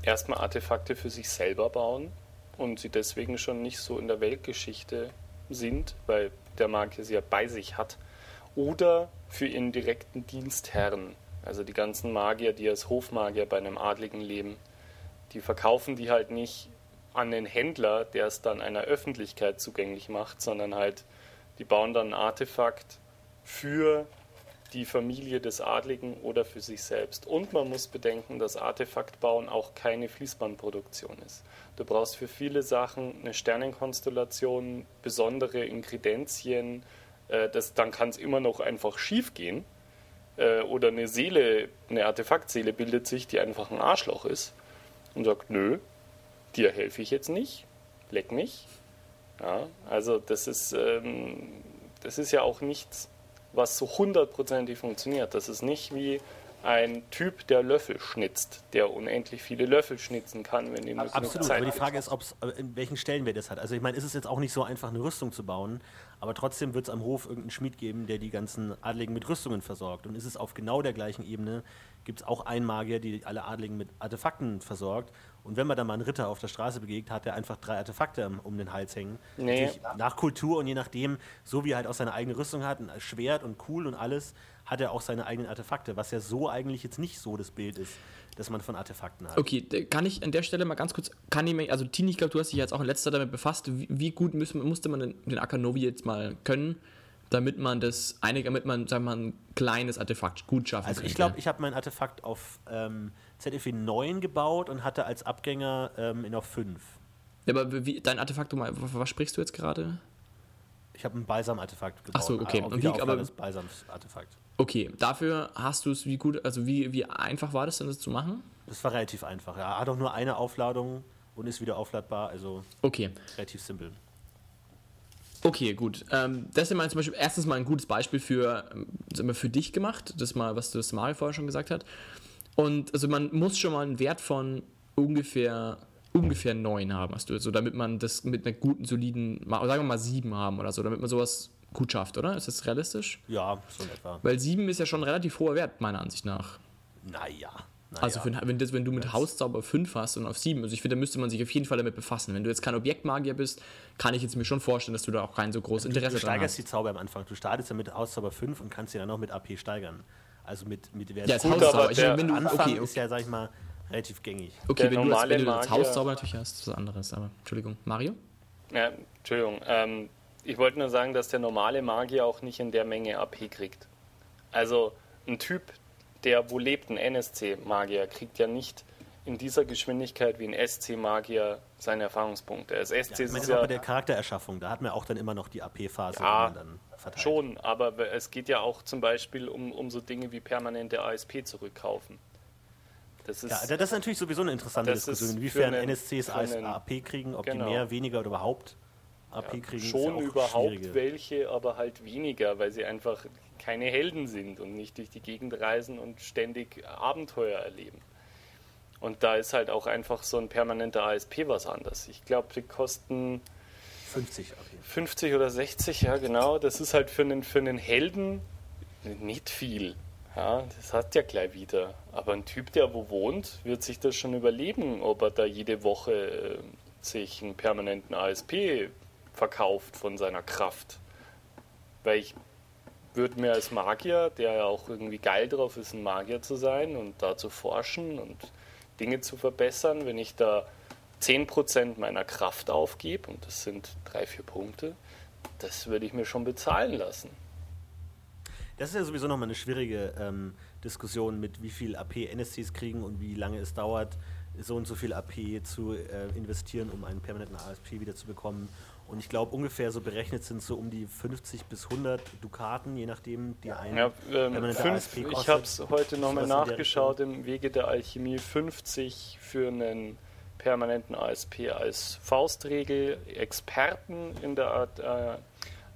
erstmal Artefakte für sich selber bauen und sie deswegen schon nicht so in der Weltgeschichte sind, weil der Magier sie ja bei sich hat. Oder für ihren direkten Dienstherren. Also die ganzen Magier, die als Hofmagier bei einem Adligen leben, die verkaufen die halt nicht an den Händler, der es dann einer Öffentlichkeit zugänglich macht, sondern halt, die bauen dann ein Artefakt für die Familie des Adligen oder für sich selbst. Und man muss bedenken, dass Artefaktbauen auch keine Fließbandproduktion ist. Du brauchst für viele Sachen eine Sternenkonstellation, besondere Inkredenzien, äh, das, dann kann es immer noch einfach schief gehen. Äh, oder eine Seele, eine Artefaktseele bildet sich, die einfach ein Arschloch ist und sagt, nö, dir helfe ich jetzt nicht, leck mich. Ja, also das ist, ähm, das ist ja auch nichts, was so hundertprozentig funktioniert. Das ist nicht wie ein Typ, der Löffel schnitzt, der unendlich viele Löffel schnitzen kann, wenn ihm Absolut, Zeit aber die. Frage ist, ob's, äh, in welchen Stellenwert es hat. Also ich meine, ist es jetzt auch nicht so einfach, eine Rüstung zu bauen, aber trotzdem wird es am Hof irgendeinen Schmied geben, der die ganzen Adligen mit Rüstungen versorgt. Und ist es auf genau der gleichen Ebene, gibt es auch einen Magier, die alle Adligen mit Artefakten versorgt. Und wenn man dann mal einen Ritter auf der Straße begegnet, hat er einfach drei Artefakte um den Hals hängen. Nee. Nach Kultur und je nachdem, so wie er halt auch seine eigene Rüstung hat, ein Schwert und cool und alles, hat er auch seine eigenen Artefakte, was ja so eigentlich jetzt nicht so das Bild ist, das man von Artefakten hat. Okay, kann ich an der Stelle mal ganz kurz, kann ich mir, also Tini, ich glaube, du hast dich jetzt auch in letzter damit befasst, wie, wie gut müssen, musste man den, den Akanovi jetzt mal können, damit man das einige, damit man, sagen wir mal, ein kleines Artefakt gut schaffen Also ich glaube, ich habe mein Artefakt auf ähm, ZFE 9 gebaut und hatte als Abgänger ähm, in auf 5. Ja, aber wie, dein Artefakt, du mal, was, sprichst du jetzt gerade? Ich habe ein Balsam-Artefakt gebaut. Ach so, okay. Auch Und wie- aber- des Balsams-Artefakt. Okay, dafür hast du es, wie gut, also wie, wie einfach war das denn, das zu machen? Das war relativ einfach. Ja. Hat auch nur eine Aufladung und ist wieder aufladbar, also Okay. relativ simpel. Okay, gut. Ähm, das ist mal zum Beispiel erstens mal ein gutes Beispiel für, ähm, für dich gemacht, das mal, was das Mario vorher schon gesagt hat. Und also man muss schon mal einen Wert von ungefähr ungefähr neun haben, hast du so, damit man das mit einer guten, soliden, sagen wir mal sieben haben oder so, damit man sowas gut schafft, oder? Ist das realistisch? Ja, so in etwa. Weil sieben ist ja schon ein relativ hoher Wert, meiner Ansicht nach. Naja. naja. Also für, wenn, das, wenn du mit Hauszauber 5 hast und auf 7, also ich finde, da müsste man sich auf jeden Fall damit befassen. Wenn du jetzt kein Objektmagier bist, kann ich jetzt mir schon vorstellen, dass du da auch kein so großes Interesse du dran steigerst hast. die Zauber am Anfang. Du startest ja mit Hauszauber 5 und kannst sie dann noch mit AP steigern. Also mit, mit Wert Ja, Hauszauber. Ich, der wenn du, Anfang okay, ist okay, ja, sag ich mal, relativ gängig. okay der wenn, du das, wenn du das Hauszauber natürlich hast, ist was anderes, aber Entschuldigung. Mario? Ja, Entschuldigung. Ähm, ich wollte nur sagen, dass der normale Magier auch nicht in der Menge AP kriegt. Also ein Typ, der wo lebt, ein NSC-Magier, kriegt ja nicht in dieser Geschwindigkeit wie ein SC-Magier seine Erfahrungspunkte. Das SC Ja, ich meine, ist ja bei der Charaktererschaffung, da hat man auch dann immer noch die AP-Phase, Ja, die man dann verteilt. schon, aber es geht ja auch zum Beispiel um, um so Dinge wie permanente ASP zurückkaufen. Das ist, Ja, das ist natürlich sowieso eine interessante Diskussion, inwiefern einen- NSCs AP kriegen, ob genau. die mehr, weniger oder überhaupt AP kriegen. ist ja schon auch überhaupt welche, aber halt weniger, weil sie einfach keine Helden sind und nicht durch die Gegend reisen und ständig Abenteuer erleben. Und da ist halt auch einfach so ein permanenter ASP was anderes. Ich glaube, die kosten 50 AP. 50 oder 60, ja genau. Das ist halt für einen, für einen Helden nicht viel. Ja, das hat ja gleich wieder. Aber ein Typ, der wo wohnt, wird sich das schon überleben, ob er da jede Woche äh, sich einen permanenten ASP verkauft von seiner Kraft. Weil ich würde mir als Magier, der ja auch irgendwie geil drauf ist, ein Magier zu sein und da zu forschen und Dinge zu verbessern, wenn ich da 10% meiner Kraft aufgebe, und das sind drei, vier Punkte, das würde ich mir schon bezahlen lassen. Das ist ja sowieso nochmal eine schwierige ähm, Diskussion mit wie viel AP NSCs kriegen und wie lange es dauert, so und so viel AP zu äh, investieren, um einen permanenten ASP wieder zu bekommen. Und ich glaube, ungefähr so berechnet sind so um die 50 bis 100 Dukaten, je nachdem, die ein Ja, ähm, fünf, ASP ich habe es heute nochmal nachgeschaut im Wege der Alchemie. 50 für einen permanenten ASP als Faustregel. Experten in der Art, äh,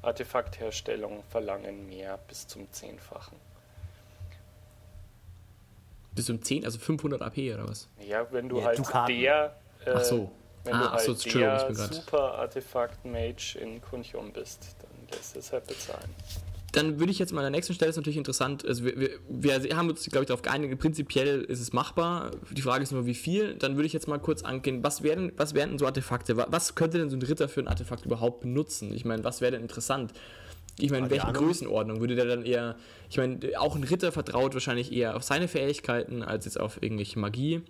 Artefaktherstellung verlangen mehr bis zum Zehnfachen. Bis um 10, also 500 AP oder was? Ja, wenn du Ja, halt Dukaten. der, äh, Ach so. Wenn Ah, du halt so, der super Artefakt-Mage in Kunchum bist, dann lässt es halt bezahlen. dann würde ich jetzt mal an der nächsten Stelle, ist natürlich interessant, also wir, wir, wir haben uns, glaube ich, darauf geeinigt, prinzipiell ist es machbar. Die Frage ist nur, wie viel. Dann würde ich jetzt mal kurz angehen, was wären, was wären denn so Artefakte? Was könnte denn so ein Ritter für ein Artefakt überhaupt benutzen? Ich meine, was wäre denn interessant? Ich meine, in welchen Größenordnung würde der dann eher, ich meine, auch ein Ritter vertraut wahrscheinlich eher auf seine Fähigkeiten als jetzt auf irgendwelche Magie.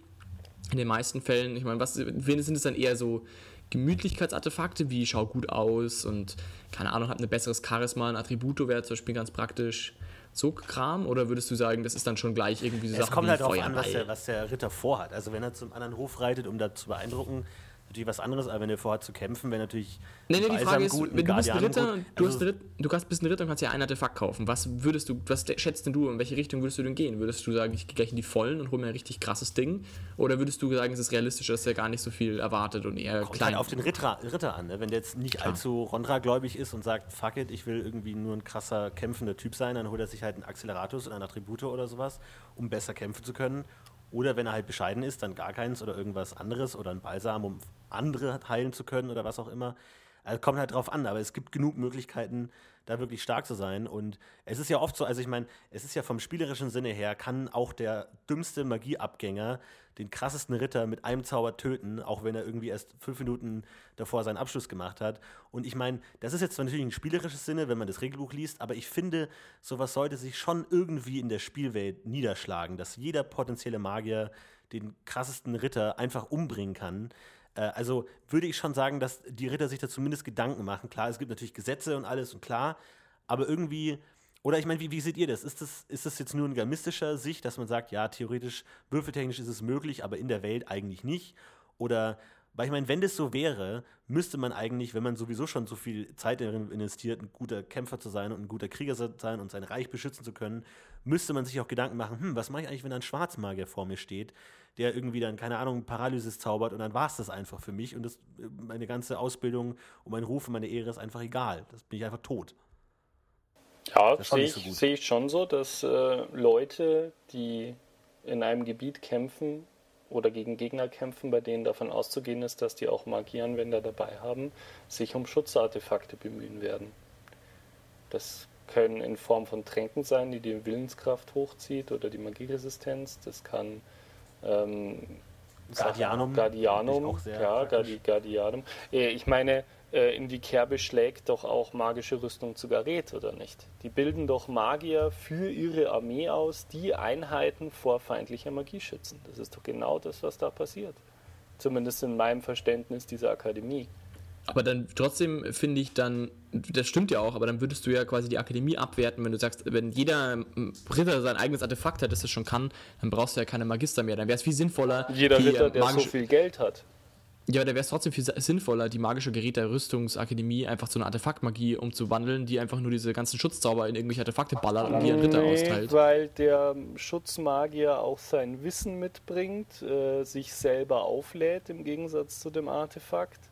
In den meisten Fällen, ich meine, was sind es dann eher so Gemütlichkeitsartefakte wie schau gut aus und keine Ahnung, hat ein besseres Charisma, ein Attributo wäre zum Beispiel ganz praktisch. So Kram oder würdest du sagen, das ist dann schon gleich irgendwie so Es Sachen kommt halt darauf an, was der, was der Ritter vorhat. Also wenn er zum anderen Hof reitet, um da zu beeindrucken, natürlich was anderes, aber wenn er vorhat zu kämpfen, wäre natürlich. Nee, nee, die Frage ist, gut, wenn du bist ein Ritter, gut. du, also, Ritter, du bist ein Ritter und kannst ja ein Artefakt kaufen. Was würdest du, was schätzt denn du, in welche Richtung würdest du denn gehen? Würdest du sagen, ich gehe gleich in die Vollen und hole mir ein richtig krasses Ding? Oder würdest du sagen, es ist realistisch, dass er gar nicht so viel erwartet und eher Kommt klein? Halt auf den Ritter, Ritter an, ne? wenn der jetzt nicht Klar. allzu Rondra-gläubig ist und sagt, fuck it, ich will irgendwie nur ein krasser kämpfender Typ sein, dann holt er sich halt einen Acceleratus und ein Attribut oder sowas, um besser kämpfen zu können. Oder wenn er halt bescheiden ist, dann gar keins oder irgendwas anderes oder ein Balsam, um andere heilen zu können oder was auch immer. Also kommt halt drauf an, aber es gibt genug Möglichkeiten, da wirklich stark zu sein. Und es ist ja oft so, also ich meine, es ist ja vom spielerischen Sinne her, kann auch der dümmste Magieabgänger den krassesten Ritter mit einem Zauber töten, auch wenn er irgendwie erst fünf Minuten davor seinen Abschluss gemacht hat. Und ich meine, das ist jetzt zwar natürlich ein spielerisches Sinne, wenn man das Regelbuch liest, aber ich finde, sowas sollte sich schon irgendwie in der Spielwelt niederschlagen, dass jeder potenzielle Magier den krassesten Ritter einfach umbringen kann. Äh, also würde ich schon sagen, dass die Ritter sich da zumindest Gedanken machen. Klar, es gibt natürlich Gesetze und alles und klar, aber irgendwie, oder ich meine, wie, wie seht ihr das? Ist, das? ist das jetzt nur in gamistischer Sicht, dass man sagt, ja, theoretisch, würfeltechnisch ist es möglich, aber in der Welt eigentlich nicht? Oder weil ich meine, wenn das so wäre, müsste man eigentlich, wenn man sowieso schon so viel Zeit darin investiert, ein guter Kämpfer zu sein und ein guter Krieger zu sein und sein Reich beschützen zu können, müsste man sich auch Gedanken machen, hm, was mache ich eigentlich, wenn ein Schwarzmagier vor mir steht, der irgendwie dann, keine Ahnung, Paralysis zaubert und dann war es das einfach für mich und das, meine ganze Ausbildung und mein Ruf und meine Ehre ist einfach egal. Das bin ich einfach tot. Ja, sehe ich, so seh ich schon so, dass äh, Leute, die in einem Gebiet kämpfen, oder gegen Gegner kämpfen, bei denen davon auszugehen ist, dass die auch Magieanwender dabei haben, sich um Schutzartefakte bemühen werden. Das können in Form von Tränken sein, die die Willenskraft hochzieht oder die Magieresistenz. Das kann ähm, Guardianum. Guardianum, ja, Guardianum. Äh, ich meine, äh, in die Kerbe schlägt doch auch magische Rüstung zu Gareth, oder nicht? Die bilden doch Magier für ihre Armee aus, die Einheiten vor feindlicher Magie schützen. Das ist doch genau das, was da passiert. Zumindest in meinem Verständnis dieser Akademie. Aber dann trotzdem finde ich dann, das stimmt ja auch, aber dann würdest du ja quasi die Akademie abwerten, wenn du sagst, wenn jeder Ritter sein eigenes Artefakt hat, das das schon kann, dann brauchst du ja keine Magister mehr. Dann wäre es viel sinnvoller. Jeder Ritter, der so viel Geld hat. Ja, da wäre es trotzdem viel sinnvoller, die magische Geräte der Rüstungsakademie einfach zu einer Artefaktmagie umzuwandeln, die einfach nur diese ganzen Schutzzauber in irgendwelche Artefakte ballert und die ein Ritter nee, austeilt. weil der Schutzmagier auch sein Wissen mitbringt, äh, sich selber auflädt im Gegensatz zu dem Artefakt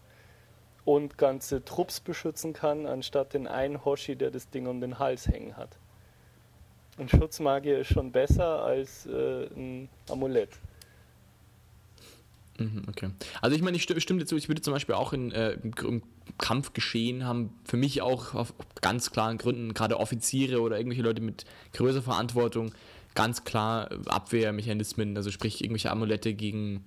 und ganze Trupps beschützen kann, anstatt den einen Hoshi, der das Ding um den Hals hängen hat. Ein Schutzmagier ist schon besser als äh, ein Amulett. Mhm, okay. Also ich meine, ich stimme dazu, ich würde zum Beispiel auch in, äh, im Kampfgeschehen haben für mich auch auf ganz klaren Gründen, gerade Offiziere oder irgendwelche Leute mit größerer Verantwortung, ganz klar Abwehrmechanismen, also sprich irgendwelche Amulette gegen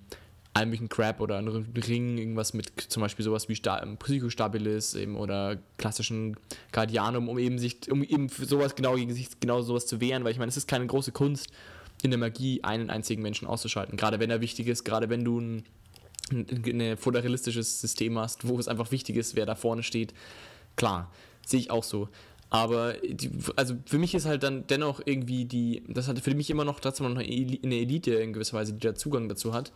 allmöglichen Crap oder einen Ring, irgendwas mit zum Beispiel sowas wie Sta Psychostabilis eben oder klassischen Guardianum, um eben sich, um eben sowas genau gegen sich genau sowas zu wehren, weil ich meine, es ist keine große Kunst, in der Magie einen einzigen Menschen auszuschalten. Gerade wenn er wichtig ist, gerade wenn du ein, ein, ein föderalistisches System hast, wo es einfach wichtig ist, wer da vorne steht. Klar, sehe ich auch so. Aber die, also für mich ist halt dann dennoch irgendwie die, das hat für mich immer noch trotzdem noch eine Elite in gewisser Weise, die da Zugang dazu hat.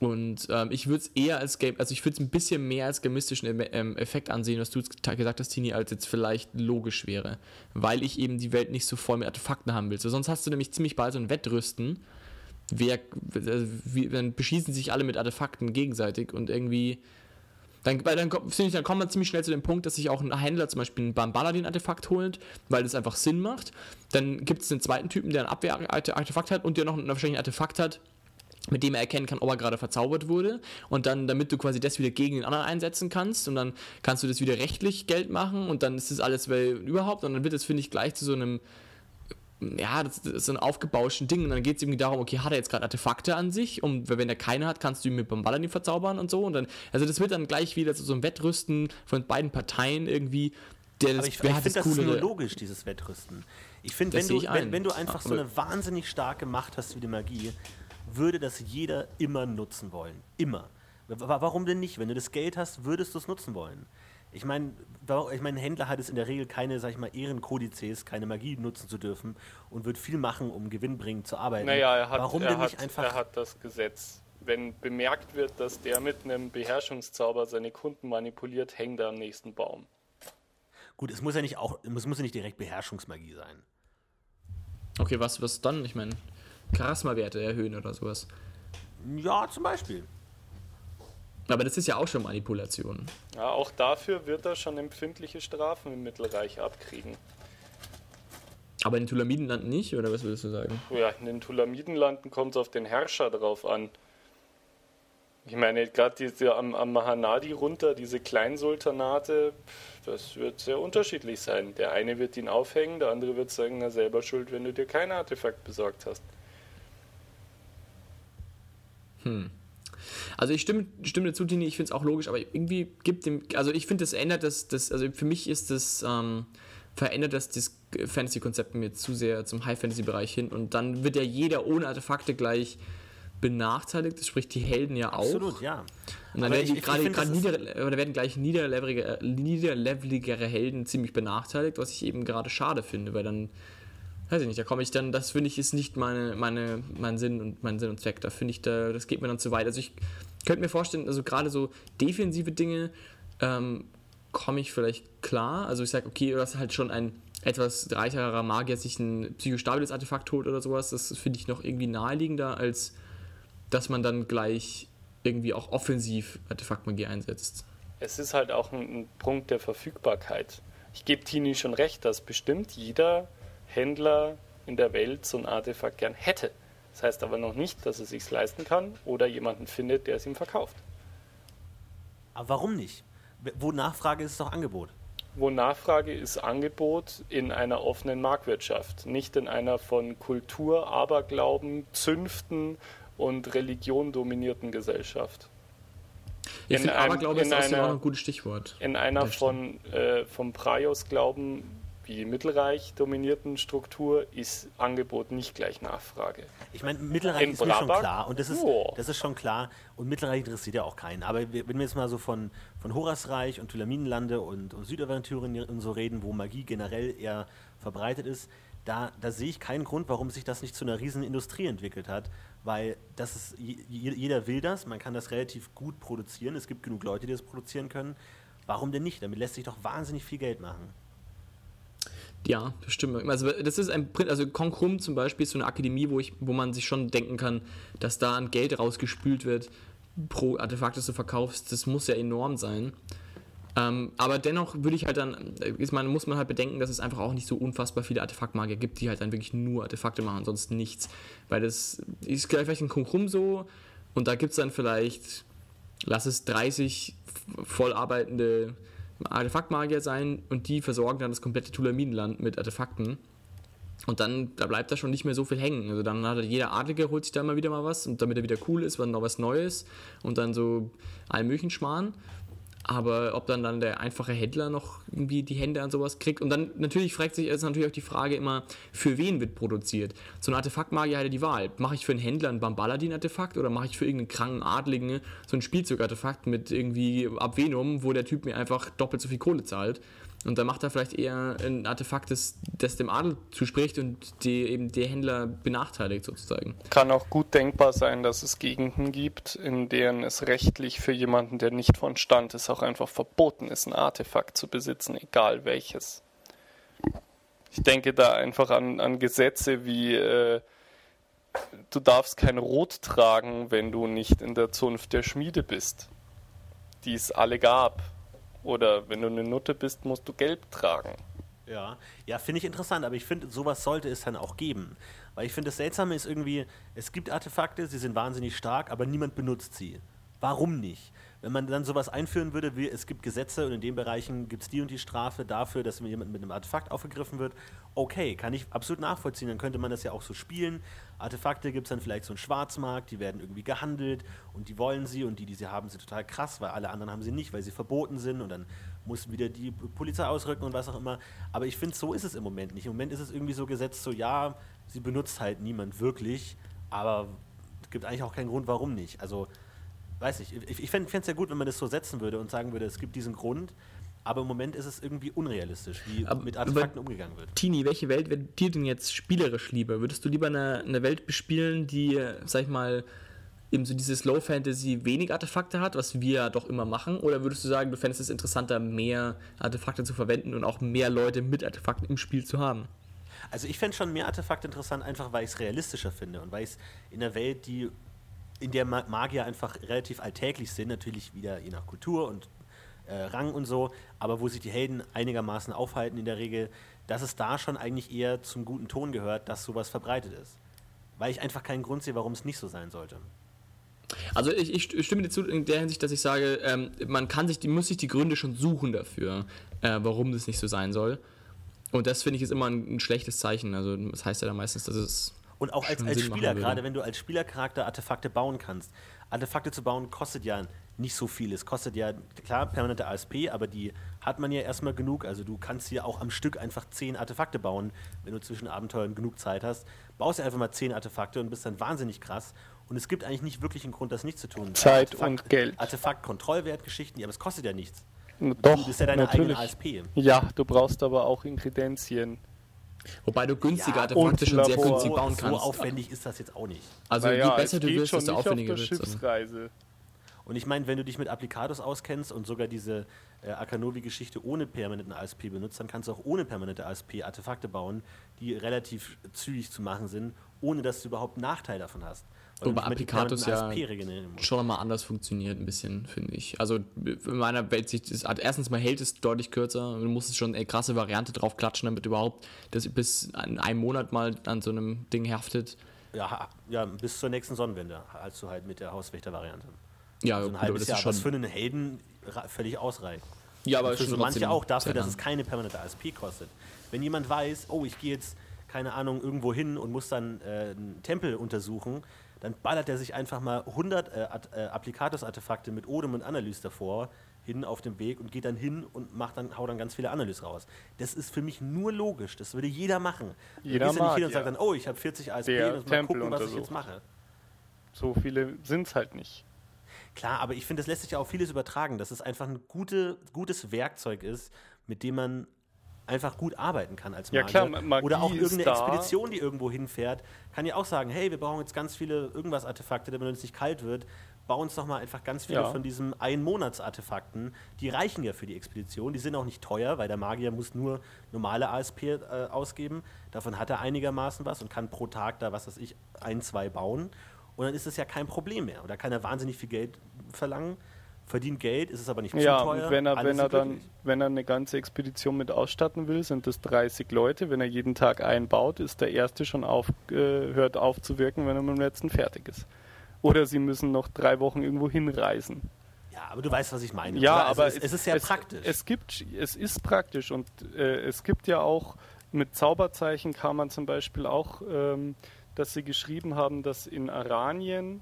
Und ähm, ich würde es eher als Game, also ich würde es ein bisschen mehr als gamistischen ähm, Effekt ansehen, was du gesagt hast, Tini, als jetzt vielleicht logisch wäre. Weil ich eben die Welt nicht so voll mit Artefakten haben will. So, sonst hast du nämlich ziemlich bald so ein Wettrüsten. Wer, also, wie, dann beschießen sich alle mit Artefakten gegenseitig und irgendwie. Dann, dann, ich, dann kommt man ziemlich schnell zu dem Punkt, dass sich auch ein Händler zum Beispiel ein Bambaladin-Artefakt holt, weil das einfach Sinn macht. Dann gibt es den zweiten Typen, der ein Abwehr-Artefakt hat und der noch ein, wahrscheinlich ein Artefakt hat, mit dem er erkennen kann, ob er gerade verzaubert wurde. Und dann, damit du quasi das wieder gegen den anderen einsetzen kannst. Und dann kannst du das wieder rechtlich Geld machen. Und dann ist das alles weil, überhaupt. Und dann wird das, finde ich, gleich zu so einem, ja, das, das ist so ein aufgebauschten Ding. Und dann geht es irgendwie darum, okay, hat er jetzt gerade Artefakte an sich? Und wenn er keine hat, kannst du ihn mit Bambalani verzaubern und so. Und dann, also das wird dann gleich wieder zu so einem Wettrüsten von beiden Parteien irgendwie. Der das, ich, ich finde, das coolere- nur logisch, dieses Wettrüsten. Ich finde, Das wenn du, wenn, wenn du einfach so Aber- eine wahnsinnig starke Macht hast wie die Magie, würde das jeder immer nutzen wollen. Immer. Wa- Warum denn nicht? Wenn du das Geld hast, würdest du es nutzen wollen. Ich meine, ich mein, ein Händler hat es in der Regel keine, sag ich mal, Ehrenkodizes, keine Magie nutzen zu dürfen und wird viel machen, um gewinnbringend zu arbeiten. Naja, er hat, Warum er, denn hat, nicht einfach er hat das Gesetz. Wenn bemerkt wird, dass der mit einem Beherrschungszauber seine Kunden manipuliert, hängt er am nächsten Baum. Gut, es muss ja nicht auch, es muss ja nicht direkt Beherrschungsmagie sein. Okay, was, was dann? Ich meine, Charisma-Werte erhöhen oder sowas. Ja, zum Beispiel. Aber das ist ja auch schon Manipulation. Ja, auch dafür wird er schon empfindliche Strafen im Mittelreich abkriegen. Aber in den Tulamidenlanden nicht, oder was würdest du sagen? Ja, in den Tulamidenlanden kommt es auf den Herrscher drauf an. Ich meine, gerade diese am, am Mahanadi runter, diese Kleinsultanate, das wird sehr unterschiedlich sein. Der eine wird ihn aufhängen, der andere wird sagen, na selber schuld, wenn du dir kein Artefakt besorgt hast. Also ich stimme, stimme dazu, Tini, ich finde es auch logisch, aber irgendwie gibt dem, also ich finde, das ändert das, das, also für mich ist das, ähm, verändert das das Fantasy-Konzept mir zu sehr zum High-Fantasy-Bereich hin und dann wird ja jeder ohne Artefakte gleich benachteiligt, das spricht die Helden ja auch. Absolut, ja. Und dann Aber werden ich- die ich ist- nieder, oder werden gleich niederlevelige, äh, niederleveligere Helden ziemlich benachteiligt, was ich eben gerade schade finde, weil dann, weiß ich nicht, da komme ich dann, das finde ich ist nicht meine, meine, mein Sinn und mein Sinn und Zweck. Da finde ich, da, das geht mir dann zu weit. Also ich könnte mir vorstellen, also gerade so defensive Dinge ähm, komme ich vielleicht klar. Also ich sage, okay, du hast halt schon ein etwas reicherer Magier sich ein psychostabiles Artefakt holt oder sowas. Das finde ich noch irgendwie naheliegender, als dass man dann gleich irgendwie auch offensiv Artefaktmagie einsetzt. Es ist halt auch ein, ein Punkt der Verfügbarkeit. Ich gebe Tini schon recht, dass bestimmt jeder Händler in der Welt so ein Artefakt gern hätte. Das heißt aber noch nicht, dass er sich leisten kann oder jemanden findet, der es ihm verkauft. Aber warum nicht? Wo Nachfrage ist, ist doch Angebot. Wo Nachfrage ist Angebot in einer offenen Marktwirtschaft, nicht in einer von Kultur, Aberglauben, Zünften und Religion dominierten Gesellschaft. Ich In finde einem- Aberglaube ist einer- auch ein gutes Stichwort. In einer von äh, vom Praios-Glauben wie Mittelreich dominierten Struktur ist Angebot nicht gleich Nachfrage. Ich meine, Mittelreich In ist mir schon Brabant? klar und das ist, Ja. das ist schon klar und Mittelreich interessiert ja auch keinen. Aber wenn wir jetzt mal so von, von Horasreich und Tulaminenlande und, und Südaventurien und so reden, wo Magie generell eher verbreitet ist, da, da sehe ich keinen Grund, warum sich das nicht zu einer riesen Industrie entwickelt hat, weil das ist, je- je- jeder will das, man kann das relativ gut produzieren, es gibt genug Leute, die das produzieren können. Warum denn nicht? Damit lässt sich doch wahnsinnig viel Geld machen. Ja, das stimmt. Also das ist ein Prin- also Konkrum zum Beispiel ist so eine Akademie, wo ich, wo man sich schon denken kann, dass da ein Geld rausgespült wird pro Artefakt, das du verkaufst. Das muss ja enorm sein. Ähm, aber dennoch würde ich halt dann, ist man, muss man halt bedenken, dass es einfach auch nicht so unfassbar viele Artefaktmagier gibt, die halt dann wirklich nur Artefakte machen, sonst nichts. Weil das ist vielleicht ein Konkrum so und da gibt es dann vielleicht, lass es 30 voll arbeitende Artefaktmagier sein und die versorgen dann das komplette Tulaminenland mit Artefakten. Und dann, da bleibt da schon nicht mehr so viel hängen. Also dann hat jeder Adlige, holt sich da immer wieder mal was und damit er wieder cool ist, dann noch was Neues und dann so allen Schmarrn. Aber ob dann dann der einfache Händler noch irgendwie die Hände an sowas kriegt. Und dann natürlich fragt sich jetzt natürlich auch die Frage immer, für wen wird produziert? So ein Artefaktmagier hat ja die Wahl. Mache ich für einen Händler ein Bambaladin-Artefakt oder mache ich für irgendeinen kranken Adligen so ein Spielzeugartefakt mit irgendwie Abvenum, wo der Typ mir einfach doppelt so viel Kohle zahlt? Und dann macht er vielleicht eher ein Artefakt, das, das dem Adel zuspricht und die, eben der Händler benachteiligt sozusagen. Kann auch gut denkbar sein, dass es Gegenden gibt, in denen es rechtlich für jemanden, der nicht von Stand ist, auch einfach verboten ist, ein Artefakt zu besitzen, egal welches. Ich denke da einfach an, an Gesetze wie äh, du darfst kein Rot tragen, wenn du nicht in der Zunft der Schmiede bist, die es alle gab. Oder wenn du eine Nutte bist, musst du Gelb tragen. Ja, ja, finde ich interessant, aber ich finde, sowas sollte es dann auch geben. Weil ich finde, das Seltsame ist irgendwie, es gibt Artefakte, sie sind wahnsinnig stark, aber niemand benutzt sie. Warum nicht? Wenn man dann sowas einführen würde, wie es gibt Gesetze und in den Bereichen gibt es die und die Strafe dafür, dass jemand mit einem Artefakt aufgegriffen wird, okay, kann ich absolut nachvollziehen, dann könnte man das ja auch so spielen. Artefakte gibt es dann vielleicht so einen Schwarzmarkt, die werden irgendwie gehandelt und die wollen sie und die, die sie haben, sind total krass, weil alle anderen haben sie nicht, weil sie verboten sind und dann muss wieder die Polizei ausrücken und was auch immer. Aber ich finde, so ist es im Moment nicht. Im Moment ist es irgendwie so gesetzt, so ja, sie benutzt halt niemand wirklich, aber es gibt eigentlich auch keinen Grund, warum nicht. Also, weiß ich, ich, ich fände es ja gut, wenn man das so setzen würde und sagen würde, es gibt diesen Grund, aber im Moment ist es irgendwie unrealistisch, wie Aber- mit Artefakten umgegangen wird. Tini, welche Welt wäre dir denn jetzt spielerisch lieber? Würdest du lieber eine, eine Welt bespielen, die, sag ich mal, eben so dieses Low Fantasy wenig Artefakte hat, was wir ja doch immer machen? Oder würdest du sagen, du fändest es interessanter, mehr Artefakte zu verwenden und auch mehr Leute mit Artefakten im Spiel zu haben? Also ich fände schon mehr Artefakte interessant, einfach weil ich es realistischer finde und weil ich es in der Welt, die in der Ma- Magier einfach relativ alltäglich sind, natürlich wieder je nach Kultur und äh, Rang und so, aber wo sich die Helden einigermaßen aufhalten in der Regel, dass es da schon eigentlich eher zum guten Ton gehört, dass sowas verbreitet ist. Weil ich einfach keinen Grund sehe, warum es nicht so sein sollte. Also ich, ich stimme dir zu in der Hinsicht, dass ich sage, ähm, man kann sich, die muss sich die Gründe schon suchen dafür, äh, warum das nicht so sein soll. Und das finde ich ist immer ein, ein schlechtes Zeichen. Also das heißt ja dann meistens, dass es Und auch als, als Spieler, gerade wenn du als Spielercharakter Artefakte bauen kannst. Artefakte zu bauen kostet ja nicht so viel. Es kostet ja, klar, permanente ASP, aber die hat man ja erstmal genug. Also du kannst hier auch am Stück einfach zehn Artefakte bauen, wenn du zwischen Abenteuern genug Zeit hast. Baust dir einfach mal zehn Artefakte und bist dann wahnsinnig krass. Und es gibt eigentlich nicht wirklich einen Grund, das nicht zu tun. Zeit und Geld. Artefakt-Kontrollwertgeschichten, ja, aber es kostet ja nichts. Doch, das ist ja deine natürlich. eigene ASP. Ja, du brauchst aber auch Inkredenzien. Wobei du günstige Ja, Artefakte und schon sehr günstig So, bauen so kannst. aufwendig ist das jetzt auch nicht. Also Naja, je besser es du wirst, desto aufwendiger wird es. Schiffsreise. Und ich meine, wenn du dich mit Applikatus auskennst und sogar diese äh, Akanovi-Geschichte ohne permanenten ASP benutzt, dann kannst du auch ohne permanente ASP Artefakte bauen, die relativ zügig zu machen sind, ohne dass du überhaupt einen Nachteil davon hast. Wobei Applicatus ja schon mal anders funktioniert, ein bisschen, finde ich. Also in meiner Welt sich das, erstens mal hält es deutlich kürzer. Du musst schon eine krasse Variante drauf klatschen, damit überhaupt das bis in einem Monat mal an so einem Ding haftet. Ja, ja, bis zur nächsten Sonnenwende, als du halt mit der Hauswächter-Variante. Ja, So ein gut, halbes das Jahr, ist was schon. für einen Helden völlig ausreicht. Ja, aber für schon so manche auch dafür, dass es keine permanente ASP kostet. Wenn jemand weiß, oh, ich gehe jetzt, keine Ahnung, irgendwo hin und muss dann äh, einen Tempel untersuchen, dann ballert er sich einfach mal 100 äh, At- äh, Applikatus-Artefakte mit Odem und Analyse davor hin auf dem Weg und geht dann hin und macht dann, haut dann ganz viele Analyse raus. Das ist für mich nur logisch. Das würde jeder machen. Jeder gehst ja nicht hin und sagst dann, oh, ich habe 40 ASP, Der und mal gucken, was ich jetzt mache. So viele sind es halt nicht. Klar, aber ich finde, das lässt sich ja auf vieles übertragen, dass es einfach ein gute, gutes Werkzeug ist, mit dem man einfach gut arbeiten kann als Ja, Magier. klar, Ma- Magie Oder auch irgendeine. Expedition, die irgendwo hinfährt, kann ja auch sagen, hey, wir brauchen jetzt ganz viele irgendwas Artefakte, damit uns nicht kalt wird. Bau uns doch mal einfach ganz viele Ja. von diesen Ein-Monats-Artefakten. Die reichen ja für die Expedition. Die sind auch nicht teuer, weil der Magier muss nur normale ASP äh, ausgeben. Davon hat er einigermaßen was und kann pro Tag da, was weiß ich, ein, zwei bauen. Und dann ist es ja kein Problem mehr. Oder kann er wahnsinnig viel Geld verlangen, verdient Geld, ist es aber nicht Ja, zu teuer. und wenn er, wenn er dann, wenn er eine ganze Expedition mit ausstatten will, sind das 30 Leute. Wenn er jeden Tag einbaut, ist der erste schon auf, äh, hört auf zu wirken, wenn er mit dem letzten fertig ist. Oder sie müssen noch drei Wochen irgendwo hinreisen. Ja, aber du weißt, was ich meine. Ja? Also aber es, es ist sehr es, praktisch. Es gibt, es ist praktisch und äh, es gibt ja auch mit Zauberzeichen kann man zum Beispiel auch, ähm, dass sie geschrieben haben, dass in Aranien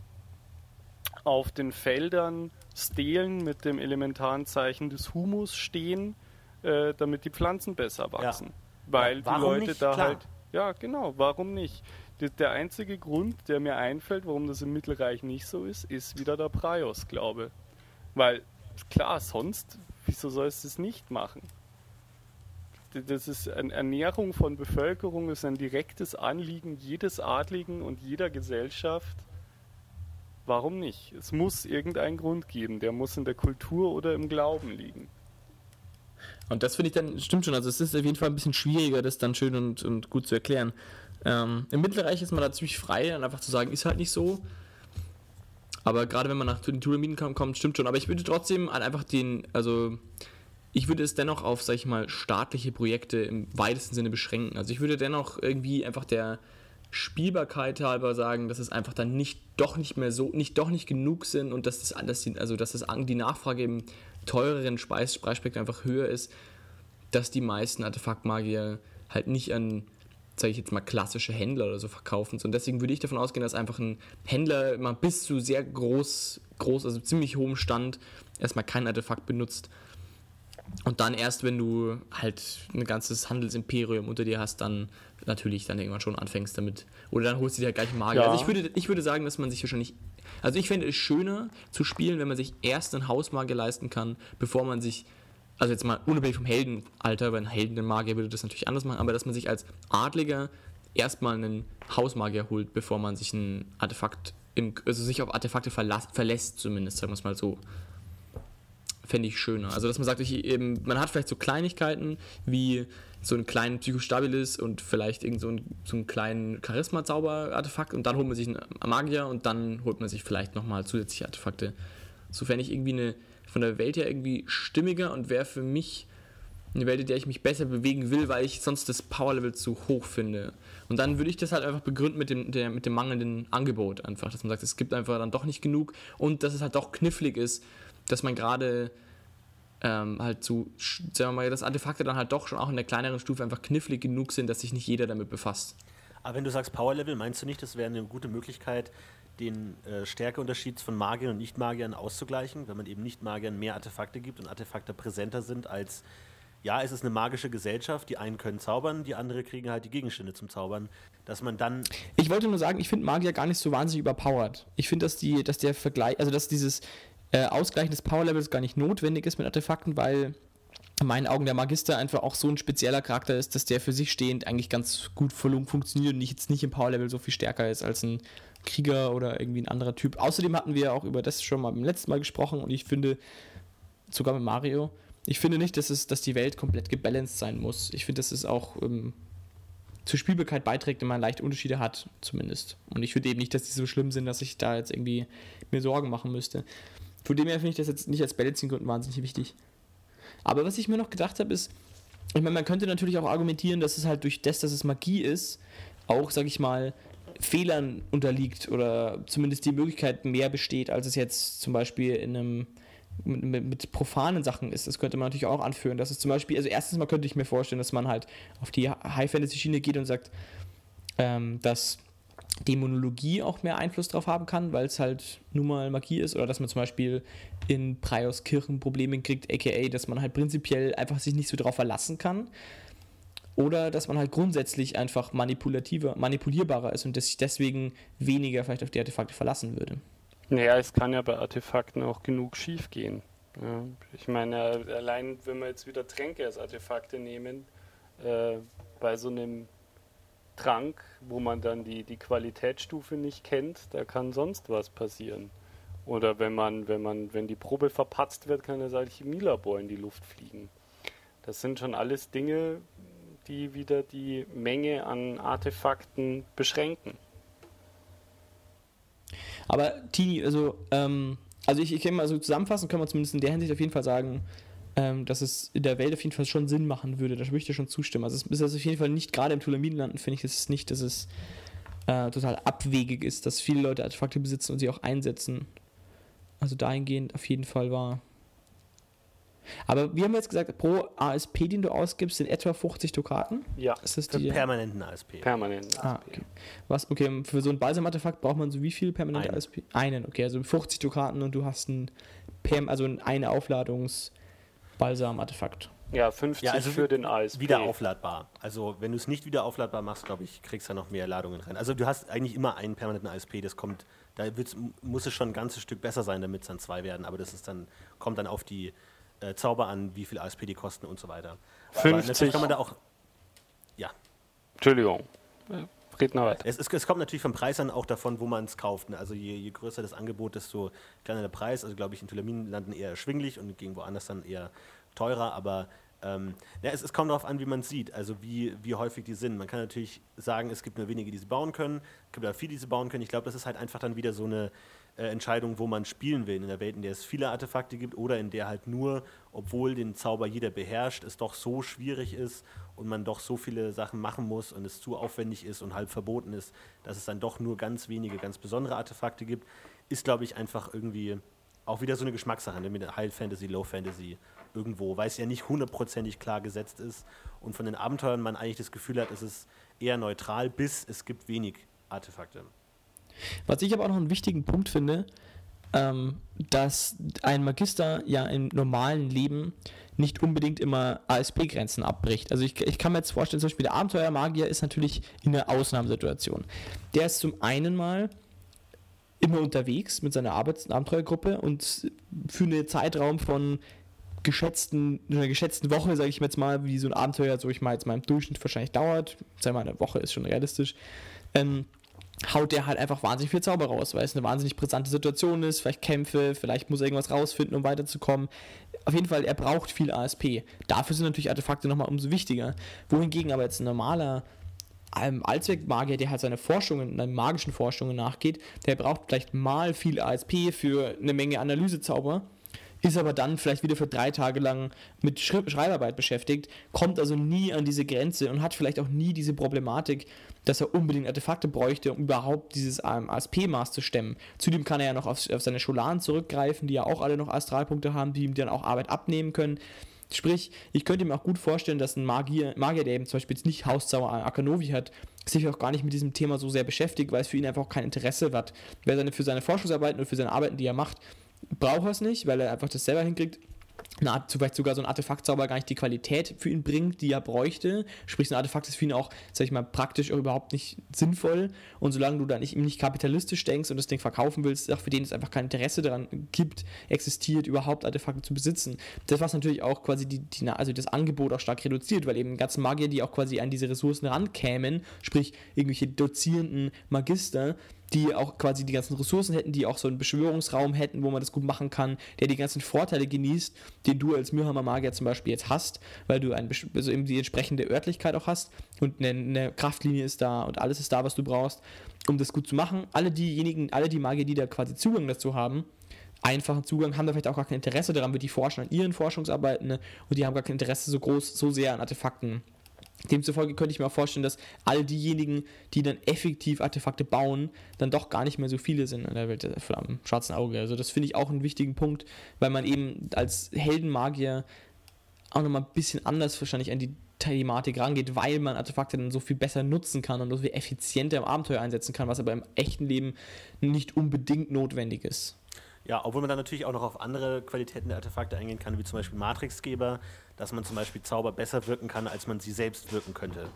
auf den Feldern Stelen mit dem elementaren Zeichen des Humus stehen, äh, damit die Pflanzen besser wachsen. Weil Ja, die Leute nicht? da Klar. halt. Ja, genau, warum nicht? Der- einzige Grund, der mir einfällt, warum das im Mittelreich nicht so ist, ist wieder der Praios, glaube Weil, klar, sonst, wieso soll es das nicht machen? Das ist eine Ernährung von Bevölkerung, ist ein direktes Anliegen jedes Adligen und jeder Gesellschaft. Warum nicht? Es muss irgendeinen Grund geben, der muss in der Kultur oder im Glauben liegen. Und das finde ich dann, stimmt schon, also es ist auf jeden Fall ein bisschen schwieriger, das dann schön und, und gut zu erklären. Ähm, Im Mittelreich ist man da ziemlich frei, dann einfach zu sagen, ist halt nicht so. Aber gerade wenn man nach den kommt, kommt, stimmt schon. Aber ich würde trotzdem halt einfach den, also ich würde es dennoch auf, sag ich mal, staatliche Projekte im weitesten Sinne beschränken. Also ich würde dennoch irgendwie einfach der Spielbarkeit halber sagen, dass es einfach dann nicht doch nicht mehr so, nicht doch nicht genug sind und dass das alles, also dass das die Nachfrage im teureren Preisspektrum einfach höher ist, dass die meisten Artefaktmagier halt nicht an, sage ich jetzt mal, klassische Händler oder so verkaufen. Und deswegen würde ich davon ausgehen, dass einfach ein Händler mal bis zu sehr groß, groß, also ziemlich hohem Stand erstmal kein Artefakt benutzt und dann erst, wenn du halt ein ganzes Handelsimperium unter dir hast, dann natürlich dann irgendwann schon anfängst damit. Oder dann holst du dir halt gleich Magier. Ja. Also ich würde, ich würde sagen, dass man sich wahrscheinlich. Also ich fände es schöner zu spielen, wenn man sich erst einen Hausmagier leisten kann, bevor man sich. Also jetzt mal unabhängig vom Heldenalter, weil ein Heldenmagier würde das natürlich anders machen, aber dass man sich als Adliger erstmal einen Hausmagier holt, bevor man sich ein Artefakt, im, also sich auf Artefakte verlässt, zumindest, sagen wir es mal so fände ich schöner. Also, dass man sagt, ich, eben, man hat vielleicht so Kleinigkeiten wie so einen kleinen Psychostabilis und vielleicht irgend so einen, so einen kleinen Charisma-Zauber-Artefakt und dann holt man sich einen Magier und dann holt man sich vielleicht nochmal zusätzliche Artefakte. So fände ich irgendwie eine, von der Welt her irgendwie stimmiger und wäre für mich eine Welt, in der ich mich besser bewegen will, weil ich sonst das Power-Level zu hoch finde. Und dann würde ich das halt einfach begründen mit dem, der, mit dem mangelnden Angebot einfach, dass man sagt, es gibt einfach dann doch nicht genug und dass es halt doch knifflig ist, dass man gerade ähm, halt zu, sagen wir mal, dass Artefakte dann halt doch schon auch in der kleineren Stufe einfach knifflig genug sind, dass sich nicht jeder damit befasst. Aber wenn du sagst Power Level, meinst du nicht, das wäre eine gute Möglichkeit, den äh, Stärkeunterschied von Magiern und Nicht-Magiern auszugleichen, wenn man eben Nicht-Magiern mehr Artefakte gibt und Artefakte präsenter sind als, ja, es ist eine magische Gesellschaft, die einen können zaubern, die andere kriegen halt die Gegenstände zum Zaubern, dass man dann... Ich wollte nur sagen, ich finde Magier gar nicht so wahnsinnig überpowered. Ich finde, dass, dass der Vergleich, also dass dieses äh, Ausgleichen des Power-Levels gar nicht notwendig ist mit Artefakten, weil in meinen Augen der Magister einfach auch so ein spezieller Charakter ist, dass der für sich stehend eigentlich ganz gut funktioniert und jetzt nicht im Power-Level so viel stärker ist als ein Krieger oder irgendwie ein anderer Typ. Außerdem hatten wir auch über das schon mal beim letzten Mal gesprochen und ich finde, sogar mit Mario, ich finde nicht, dass, es, dass die Welt komplett gebalanced sein muss. Ich finde, dass es auch ähm, zur Spielbarkeit beiträgt, wenn man leichte Unterschiede hat, zumindest. Und ich finde eben nicht, dass die so schlimm sind, dass ich da jetzt irgendwie mir Sorgen machen müsste. Von dem her finde ich das jetzt nicht als Balancing-Gründen wahnsinnig wichtig. Aber was ich mir noch gedacht habe, ist, ich meine, man könnte natürlich auch argumentieren, dass es halt durch das, dass es Magie ist, auch, sag ich mal, Fehlern unterliegt oder zumindest die Möglichkeit mehr besteht, als es jetzt zum Beispiel in einem mit, mit, mit, profanen Sachen ist. Das könnte man natürlich auch anführen. Dass es zum Beispiel, also erstens mal könnte ich mir vorstellen, dass man halt auf die High-Fantasy-Schiene geht und sagt, ähm, dass Dämonologie auch mehr Einfluss drauf haben kann, weil es halt nun mal Magie ist oder dass man zum Beispiel in Prioskirchen Probleme kriegt, aka dass man halt prinzipiell einfach sich nicht so drauf verlassen kann oder dass man halt grundsätzlich einfach manipulativer, manipulierbarer ist und dass sich deswegen weniger vielleicht auf die Artefakte verlassen würde. Naja, es kann ja bei Artefakten auch genug schief gehen. Ja, ich meine, allein wenn wir jetzt wieder Tränke als Artefakte nehmen, äh, bei so einem Trank, wo man dann die, die Qualitätsstufe nicht kennt, da kann sonst was passieren. Oder wenn man, wenn man, wenn die Probe verpatzt wird, kann das Alchemielabor in die Luft fliegen. Das sind schon alles Dinge, die wieder die Menge an Artefakten beschränken. Aber Tini, also, ähm, also ich, ich kann mal so zusammenfassen, können wir zumindest in der Hinsicht auf jeden Fall sagen, ähm, dass es in der Welt auf jeden Fall schon Sinn machen würde. Da würde ich dir schon zustimmen. Also es ist also auf jeden Fall nicht, gerade im Tulaminlanden finde ich es nicht, dass es äh, total abwegig ist, dass viele Leute Artefakte besitzen und sie auch einsetzen. Also dahingehend auf jeden Fall war. Aber wie haben wir jetzt gesagt, pro ASP, den du ausgibst, sind etwa 50 Dukaten? Ja, ist das für die, permanenten ASP. Permanenten ASP. Ah, okay. Was, okay, für so ein Balsam-Artefakt braucht man so wie viel permanente Einen. ASP? Einen, okay, also 50 Dukaten und du hast ein, also eine Aufladungs- Balsam-Artefakt. Ja, 50 ja, also für den ASP. Wieder aufladbar. Also wenn du es nicht wieder aufladbar machst, glaube ich, kriegst du noch mehr Ladungen rein. Also du hast eigentlich immer einen permanenten ASP, das kommt, da muss es schon ein ganzes Stück besser sein, damit es dann zwei werden, aber das ist dann, kommt dann auf die äh, Zauber an, wie viel ASP die kosten und so weiter. 50. kann man da auch. Ja. Entschuldigung. Red noch es, es, es, kommt natürlich vom Preis an, auch davon, wo man es kauft. Ne? Also je, je, größer das Angebot, desto kleiner der Preis. Also glaube ich, in Tulamin eher erschwinglich und gegen woanders dann eher teurer, aber ähm, ja, es, es, kommt darauf an, wie man es sieht, also wie, wie häufig die sind. Man kann natürlich sagen, es gibt nur wenige, die sie bauen können, es gibt aber viele, die sie bauen können. Ich glaube, das ist halt einfach dann wieder so eine äh, Entscheidung, wo man spielen will. In der Welt, in der es viele Artefakte gibt oder in der halt nur, obwohl den Zauber jeder beherrscht, es doch so schwierig ist und man doch so viele Sachen machen muss und es zu aufwendig ist und halb verboten ist, dass es dann doch nur ganz wenige, ganz besondere Artefakte gibt, ist, glaube ich, einfach irgendwie auch wieder so eine Geschmackssache ne, mit High Fantasy, Low Fantasy irgendwo, weil es ja nicht hundertprozentig klar gesetzt ist und von den Abenteuern man eigentlich das Gefühl hat, es ist eher neutral, bis es gibt wenig Artefakte. Was ich aber auch noch einen wichtigen Punkt finde, ähm, dass ein Magister ja im normalen Leben nicht unbedingt immer ASP-Grenzen abbricht. Also ich, ich kann mir jetzt vorstellen, zum Beispiel der Abenteuermagier ist natürlich in einer Ausnahmesituation. Der ist zum einen mal immer unterwegs mit seiner Arbeits- und Abenteuergruppe und für einen Zeitraum von geschätzten, einer geschätzten Woche, sage ich jetzt mal, wie so ein Abenteuer, so ich mal jetzt mal im Durchschnitt wahrscheinlich dauert, sagen wir mal eine Woche ist schon realistisch, ähm, haut der halt einfach wahnsinnig viel Zauber raus, weil es eine wahnsinnig brisante Situation ist, vielleicht Kämpfe, vielleicht muss er irgendwas rausfinden, um weiterzukommen. Auf jeden Fall, er braucht viel ASP. Dafür sind natürlich Artefakte nochmal umso wichtiger. Wohingegen aber jetzt ein normaler ähm, Allzweckmagier, der halt seine Forschungen, seine magischen Forschungen nachgeht, der braucht vielleicht mal viel ASP für eine Menge Analysezauber ist aber dann vielleicht wieder für drei Tage lang mit Schri Schreibarbeit beschäftigt, kommt also nie an diese Grenze und hat vielleicht auch nie diese Problematik, dass er unbedingt Artefakte bräuchte, um überhaupt dieses ASP-Maß zu stemmen. Zudem kann er ja noch auf, auf seine Scholaren zurückgreifen, die ja auch alle noch Astralpunkte haben, die ihm dann auch Arbeit abnehmen können. Sprich, ich könnte mir auch gut vorstellen, dass ein Magier, Magier der eben zum Beispiel jetzt nicht Hauszauber Akanovi hat, sich auch gar nicht mit diesem Thema so sehr beschäftigt, weil es für ihn einfach auch kein Interesse hat. Wer seine, für seine Forschungsarbeiten und für seine Arbeiten, die er macht, braucht er es nicht, weil er einfach das selber hinkriegt. Eine vielleicht sogar so ein Artefaktzauber gar nicht die Qualität für ihn bringt, die er bräuchte. Sprich, so ein Artefakt ist für ihn auch, sag ich mal, praktisch auch überhaupt nicht sinnvoll. Und solange du da nicht, nicht kapitalistisch denkst und das Ding verkaufen willst, auch für den es einfach kein Interesse daran gibt, existiert, überhaupt Artefakte zu besitzen. Das, was natürlich auch quasi die, die, also das Angebot auch stark reduziert, weil eben ganzen Magier, die auch quasi an diese Ressourcen rankämen, sprich irgendwelche dozierenden Magister, die auch quasi die ganzen Ressourcen hätten, die auch so einen Beschwörungsraum hätten, wo man das gut machen kann, der die ganzen Vorteile genießt, den du als Mürhammer Magier zum Beispiel jetzt hast, weil du ein, also eben die entsprechende Örtlichkeit auch hast und eine, eine, Kraftlinie ist da und alles ist da, was du brauchst, um das gut zu machen. Alle diejenigen, alle die Magier, die da quasi Zugang dazu haben, einfachen Zugang, haben da vielleicht auch gar kein Interesse daran, wird die forschen an ihren Forschungsarbeiten ne? und die haben gar kein Interesse so groß, so sehr an Artefakten Demzufolge könnte ich mir auch vorstellen, dass all diejenigen, die dann effektiv Artefakte bauen, dann doch gar nicht mehr so viele sind in der Welt am schwarzen Auge. Also das finde ich auch einen wichtigen Punkt, weil man eben als Heldenmagier auch nochmal ein bisschen anders wahrscheinlich an die Thematik rangeht, weil man Artefakte dann so viel besser nutzen kann und so viel effizienter im Abenteuer einsetzen kann, was aber im echten Leben nicht unbedingt notwendig ist. Ja, obwohl man dann natürlich auch noch auf andere Qualitäten der Artefakte eingehen kann, wie zum Beispiel Matrixgeber, dass man zum Beispiel Zauber besser wirken kann, als man sie selbst wirken könnte.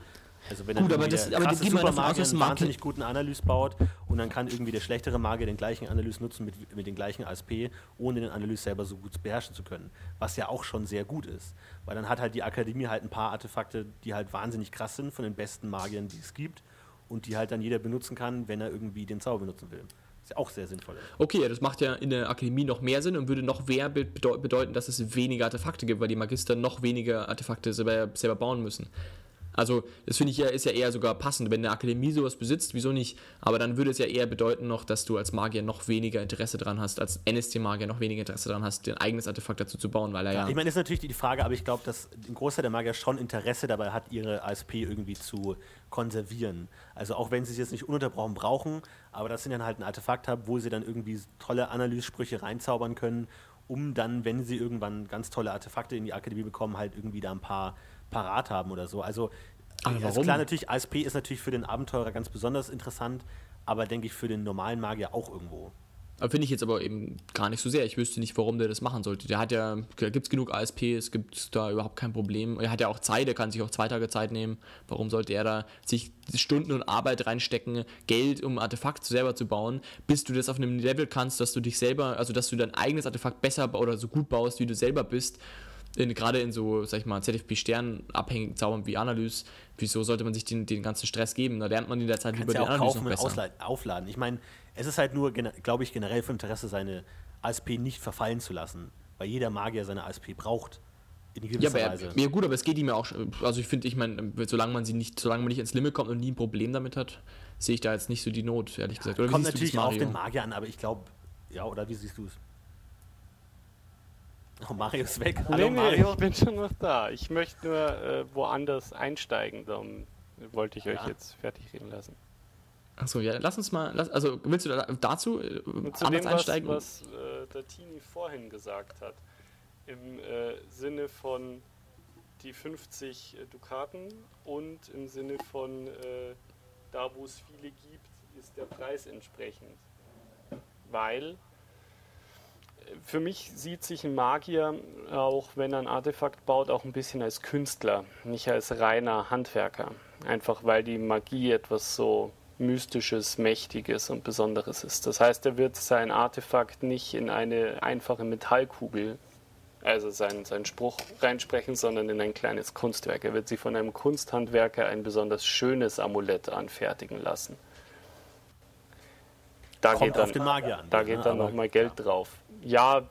Also wenn Gut, aber das, aber man davon aus, dass einen wahnsinnig guten Analyse baut und dann kann irgendwie der schlechtere Magier den gleichen Analyse nutzen mit, mit den gleichen ASP, ohne den Analyse selber so gut beherrschen zu können. Was ja auch schon sehr gut ist. Weil dann hat halt die Akademie halt ein paar Artefakte, die halt wahnsinnig krass sind von den besten Magiern, die es gibt und die halt dann jeder benutzen kann, wenn er irgendwie den Zauber benutzen will. Ist auch sehr sinnvoll. Okay, das macht ja in der Akademie noch mehr Sinn und würde noch mehr bedeuten, dass es weniger Artefakte gibt, weil die Magister noch weniger Artefakte selber, selber bauen müssen. Also, das finde ich ja, ist ja eher sogar passend. Wenn eine Akademie sowas besitzt, wieso nicht? Aber dann würde es ja eher bedeuten noch, dass du als Magier noch weniger Interesse daran hast, als NST-Magier noch weniger Interesse daran hast, dein eigenes Artefakt dazu zu bauen, weil er ja. ja ich meine, das ist natürlich die Frage, aber ich glaube, dass ein Großteil der Magier schon Interesse dabei hat, ihre ASP irgendwie zu konservieren. Also auch wenn sie es jetzt nicht ununterbrochen brauchen, aber dass sie dann halt ein Artefakt haben, wo sie dann irgendwie tolle Analysesprüche reinzaubern können, um dann, wenn sie irgendwann ganz tolle Artefakte in die Akademie bekommen, halt irgendwie da ein paar parat haben oder so. Also, also klar, natürlich, ASP ist natürlich für den Abenteurer ganz besonders interessant, aber denke ich für den normalen Magier auch irgendwo. Finde ich jetzt aber eben gar nicht so sehr. Ich wüsste nicht, warum der das machen sollte. Der hat ja, da gibt es genug ASP, es gibt da überhaupt kein Problem. Er hat ja auch Zeit, er kann sich auch zwei Tage Zeit nehmen. Warum sollte er da sich Stunden und Arbeit reinstecken, Geld, um ein Artefakt selber zu bauen, bis du das auf einem Level kannst, dass du dich selber, also dass du dein eigenes Artefakt besser oder so gut baust, wie du selber bist gerade in so, sag ich mal, ZFP-Sternen abhängigen Zaubern wie Analyse, wieso sollte man sich den, den ganzen Stress geben? Da lernt man in der Zeit lieber ja den Analyse noch besser. aufladen. Ich meine, es ist halt nur, glaube ich, generell von Interesse, seine ASP nicht verfallen zu lassen, weil jeder Magier seine ASP braucht. In gewisser ja, aber, Weise. ja, gut, aber es geht ihm ja auch, also ich finde, ich meine, solange man sie nicht, solange man nicht ins Limit kommt und nie ein Problem damit hat, sehe ich da jetzt nicht so die Not, ehrlich gesagt. Oder kommt natürlich auch auf den Magier an, aber ich glaube, Ja, oder wie siehst du es? Oh, Mario ist weg. Hallo nee, nee, Mario. ich bin schon noch da. Ich möchte nur äh, woanders einsteigen. Darum wollte ich euch ja. jetzt fertig reden lassen. Achso, ja, lass uns mal. Lass, also, willst du da, dazu äh, zu dem, einsteigen? Was, was äh, der Tini vorhin gesagt hat. Im äh, Sinne von die 50 äh, Dukaten und im Sinne von äh, da, wo es viele gibt, ist der Preis entsprechend. Weil für mich sieht sich ein Magier, auch wenn er ein Artefakt baut, auch ein bisschen als Künstler, nicht als reiner Handwerker. Einfach weil die Magie etwas so Mystisches, Mächtiges und Besonderes ist. Das heißt, er wird sein Artefakt nicht in eine einfache Metallkugel also seinen, seinen Spruch reinsprechen, sondern in ein kleines Kunstwerk. Er wird sich von einem Kunsthandwerker ein besonders schönes Amulett anfertigen lassen. Da Kommt geht dann, auf den Magier an. Da geht ne? dann nochmal Geld ja. drauf. Ja,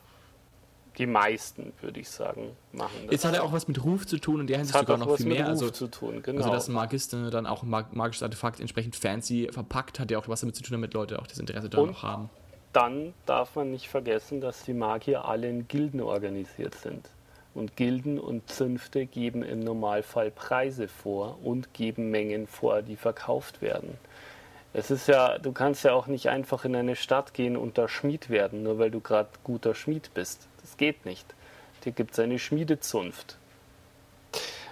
die meisten, würde ich sagen, machen das. Jetzt hat er auch was mit Ruf zu tun und der Hinsicht sogar noch viel mehr. also, zu tun, genau. also, dass ein Magister dann auch ein magisches Artefakt entsprechend fancy verpackt, hat ja auch was damit zu tun, damit Leute auch das Interesse daran noch haben dann darf man nicht vergessen, dass die Magier alle in Gilden organisiert sind. Und Gilden und Zünfte geben im Normalfall Preise vor und geben Mengen vor, die verkauft werden. Es ist ja, du kannst ja auch nicht einfach in eine Stadt gehen und da Schmied werden, nur weil du gerade guter Schmied bist. Das geht nicht. Dir gibt es eine Schmiedezunft.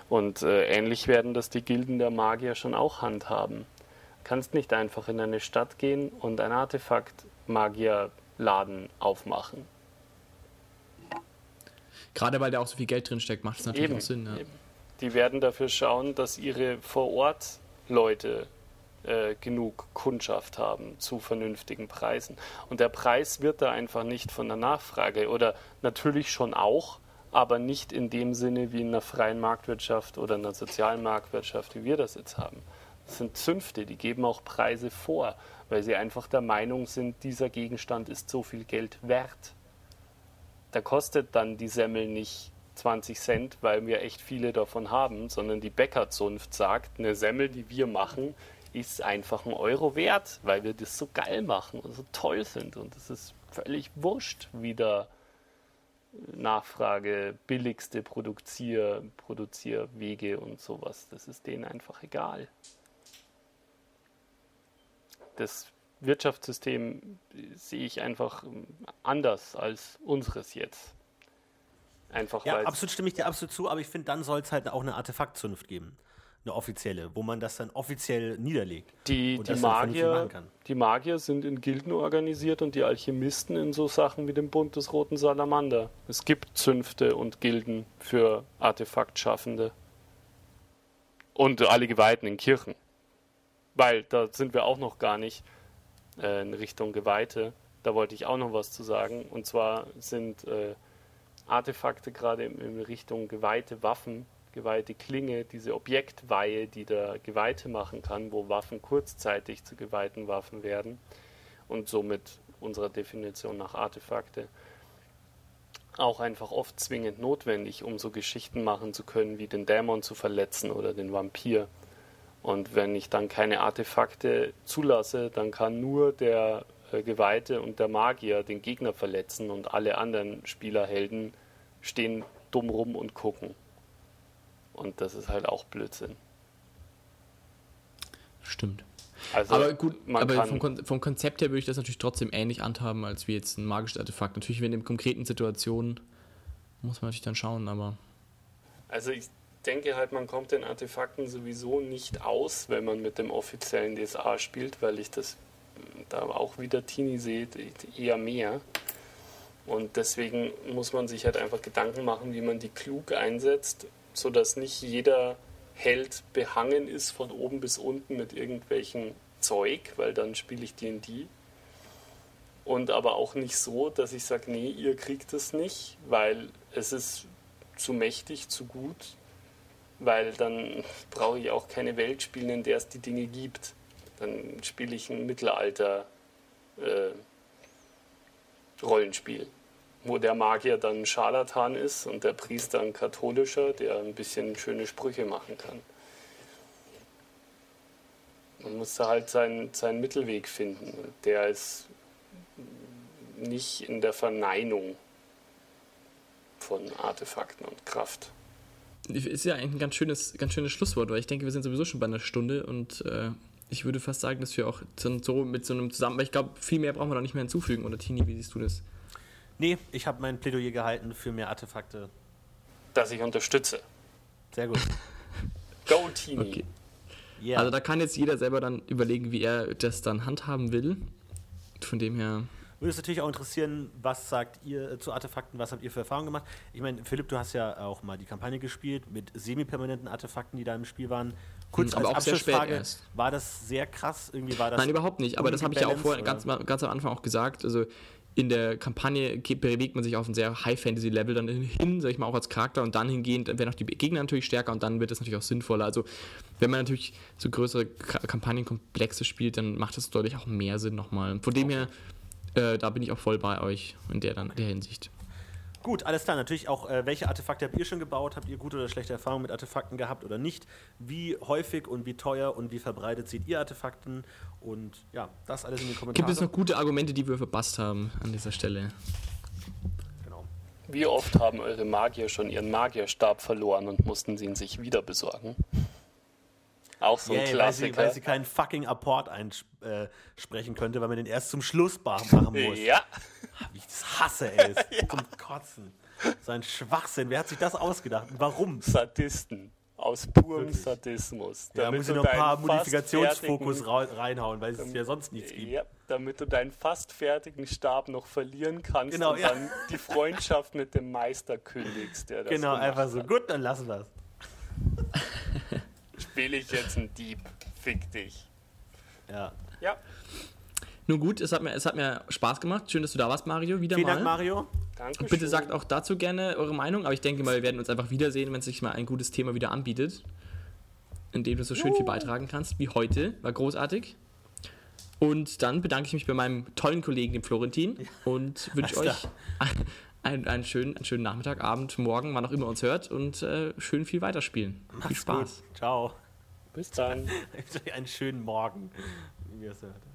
Und äh, ähnlich werden das die Gilden der Magier schon auch handhaben. Du kannst nicht einfach in eine Stadt gehen und ein Artefakt Magierladen aufmachen. Gerade weil da auch so viel Geld drin steckt, macht es natürlich eben, auch Sinn. Ja. Die werden dafür schauen, dass ihre vor Ort Leute äh, genug Kundschaft haben zu vernünftigen Preisen. Und der Preis wird da einfach nicht von der Nachfrage oder natürlich schon auch, aber nicht in dem Sinne wie in einer freien Marktwirtschaft oder einer sozialen Marktwirtschaft, wie wir das jetzt haben. Das sind Zünfte, die geben auch Preise vor weil sie einfach der Meinung sind, dieser Gegenstand ist so viel Geld wert. Da kostet dann die Semmel nicht 20 Cent, weil wir echt viele davon haben, sondern die Bäckerzunft sagt, eine Semmel, die wir machen, ist einfach ein Euro wert, weil wir das so geil machen und so toll sind. Und es ist völlig wurscht, wie der Nachfrage, billigste Produzier, Produzierwege und sowas. Das ist denen einfach egal das Wirtschaftssystem sehe ich einfach anders als unseres jetzt. Einfach ja, absolut stimme ich dir absolut zu, aber ich finde, dann soll es halt auch eine Artefaktzunft geben. Eine offizielle, wo man das dann offiziell niederlegt. Die, die, Magier, die Magier sind in Gilden organisiert und die Alchemisten in so Sachen wie dem Bund des Roten Salamander. Es gibt Zünfte und Gilden für Artefaktschaffende. Und alle Geweihten in Kirchen weil da sind wir auch noch gar nicht äh, in Richtung Geweihte. Da wollte ich auch noch was zu sagen. Und zwar sind äh, Artefakte gerade in, in, Richtung geweihte Waffen, geweihte Klinge, diese Objektweihe, die der Geweihte machen kann, wo Waffen kurzzeitig zu geweihten Waffen werden und somit unserer Definition nach Artefakte auch einfach oft zwingend notwendig, um so Geschichten machen zu können, wie den Dämon zu verletzen oder den Vampir. Und wenn ich dann keine Artefakte zulasse, dann kann nur der äh, Geweihte und der Magier den Gegner verletzen und alle anderen Spielerhelden stehen dumm rum und gucken. Und das ist halt auch Blödsinn. Stimmt. Also aber gut, aber vom, Kon vom, Konzept her würde ich das natürlich trotzdem ähnlich handhaben, als wie jetzt ein magisches Artefakt. Natürlich, wenn in konkreten Situationen muss man natürlich dann schauen, aber. Also ich denke halt, man kommt den Artefakten sowieso nicht aus, wenn man mit dem offiziellen DSA spielt, weil ich das da auch wieder Teenie sehe, eher mehr. Und deswegen muss man sich halt einfach Gedanken machen, wie man die klug einsetzt, sodass nicht jeder Held behangen ist von oben bis unten mit irgendwelchen Zeug, weil dann spiele ich D&D. Und aber auch nicht so, dass ich sage, nee, ihr kriegt es nicht, weil es ist zu mächtig, zu gut, weil dann brauche ich auch keine Welt spielen, in der es die Dinge gibt. Dann spiele ich ein Mittelalter-Rollenspiel, äh, wo der Magier dann ein Scharlatan ist und der Priester ein katholischer, der ein bisschen schöne Sprüche machen kann. Man muss da halt seinen, seinen Mittelweg finden. Der ist nicht in der Verneinung von Artefakten und Kraft. Ist ja eigentlich ein ganz schönes, ganz schönes Schlusswort, weil ich denke, wir sind sowieso schon bei einer Stunde und äh, ich würde fast sagen, dass wir auch so mit so einem zusammen, weil ich glaube, viel mehr brauchen wir da nicht mehr hinzufügen. Oder Tini, wie siehst du das? Nee, ich habe mein Plädoyer gehalten für mehr Artefakte. Dass ich unterstütze. Sehr gut. Go, Tini. Okay. Yeah. Also da kann jetzt jeder selber dann überlegen, wie er das dann handhaben will. Von dem her. Würde es natürlich auch interessieren, was sagt ihr äh, zu Artefakten, was habt ihr für Erfahrungen gemacht? Ich meine, Philipp, du hast ja auch mal die Kampagne gespielt mit semi-permanenten Artefakten, die da im Spiel waren. Kurz Hm, aber als auch sehr spät Abschlussfrage, erst. war das sehr krass? Irgendwie war das Nein, überhaupt nicht. Aber das habe ich ja auch vorher ganz, ganz am Anfang auch gesagt. Also in der Kampagne bewegt man sich auf ein sehr High-Fantasy-Level dann hin, sag ich mal, auch als Charakter und dann hingehend werden auch die Gegner natürlich stärker und dann wird es natürlich auch sinnvoller. Also wenn man natürlich so größere Ka Kampagnenkomplexe spielt, dann macht das deutlich auch mehr Sinn nochmal. Von dem her, äh, da bin ich auch voll bei euch in der, dann, der Hinsicht. Gut, alles klar. Natürlich auch, äh, welche Artefakte habt ihr schon gebaut? Habt ihr gute oder schlechte Erfahrungen mit Artefakten gehabt oder nicht? Wie häufig und wie teuer und wie verbreitet seht ihr Artefakten? Und ja, das alles in den Kommentaren. Gibt es noch gute Argumente, die wir verpasst haben an dieser Stelle? Genau. Wie oft haben eure Magier schon ihren Magierstab verloren und mussten sie ihn sich wieder besorgen? Auch so ein weil, Klassiker. sie, weil sie keinen fucking Apport einsprechen könnte, weil man den erst zum Schluss machen muss. ja, Wie ich das hasse, ey. Das ist zum Kotzen. So ein Schwachsinn. Wer hat sich das ausgedacht? Und warum? Sadisten. Aus purem Wirklich? Sadismus. Da Damit muss ich noch ein paar Modifikationsfokus reinhauen, weil es ja sonst nichts gibt. Ja, damit du deinen fast fertigen Stab noch verlieren kannst Genau, und ja. dann die Freundschaft mit dem Meister kündigst, der das Genau, einfach so. hat. Gut, dann lassen wir es. Spiele ich jetzt einen Dieb? Fick dich. Ja. Ja, Nun gut, es hat, mir, es hat mir Spaß gemacht. Schön, dass du da warst, Mario, wieder Vielen mal. Dank, Mario. danke Und bitte sagt auch dazu gerne eure Meinung, aber ich denke mal, wir werden uns einfach wiedersehen, wenn sich mal ein gutes Thema wieder anbietet, in dem du so schön viel beitragen kannst, wie heute. War großartig. Und dann bedanke ich mich bei meinem tollen Kollegen, dem Florentin, und wünsche euch einen, einen, schönen, einen schönen Nachmittag, Abend, Morgen, wann auch immer uns hört und äh, schön viel weiterspielen. viel Macht's Spaß. Gut. Ciao. Bis dann. Einen schönen Morgen, wie ihr es hört.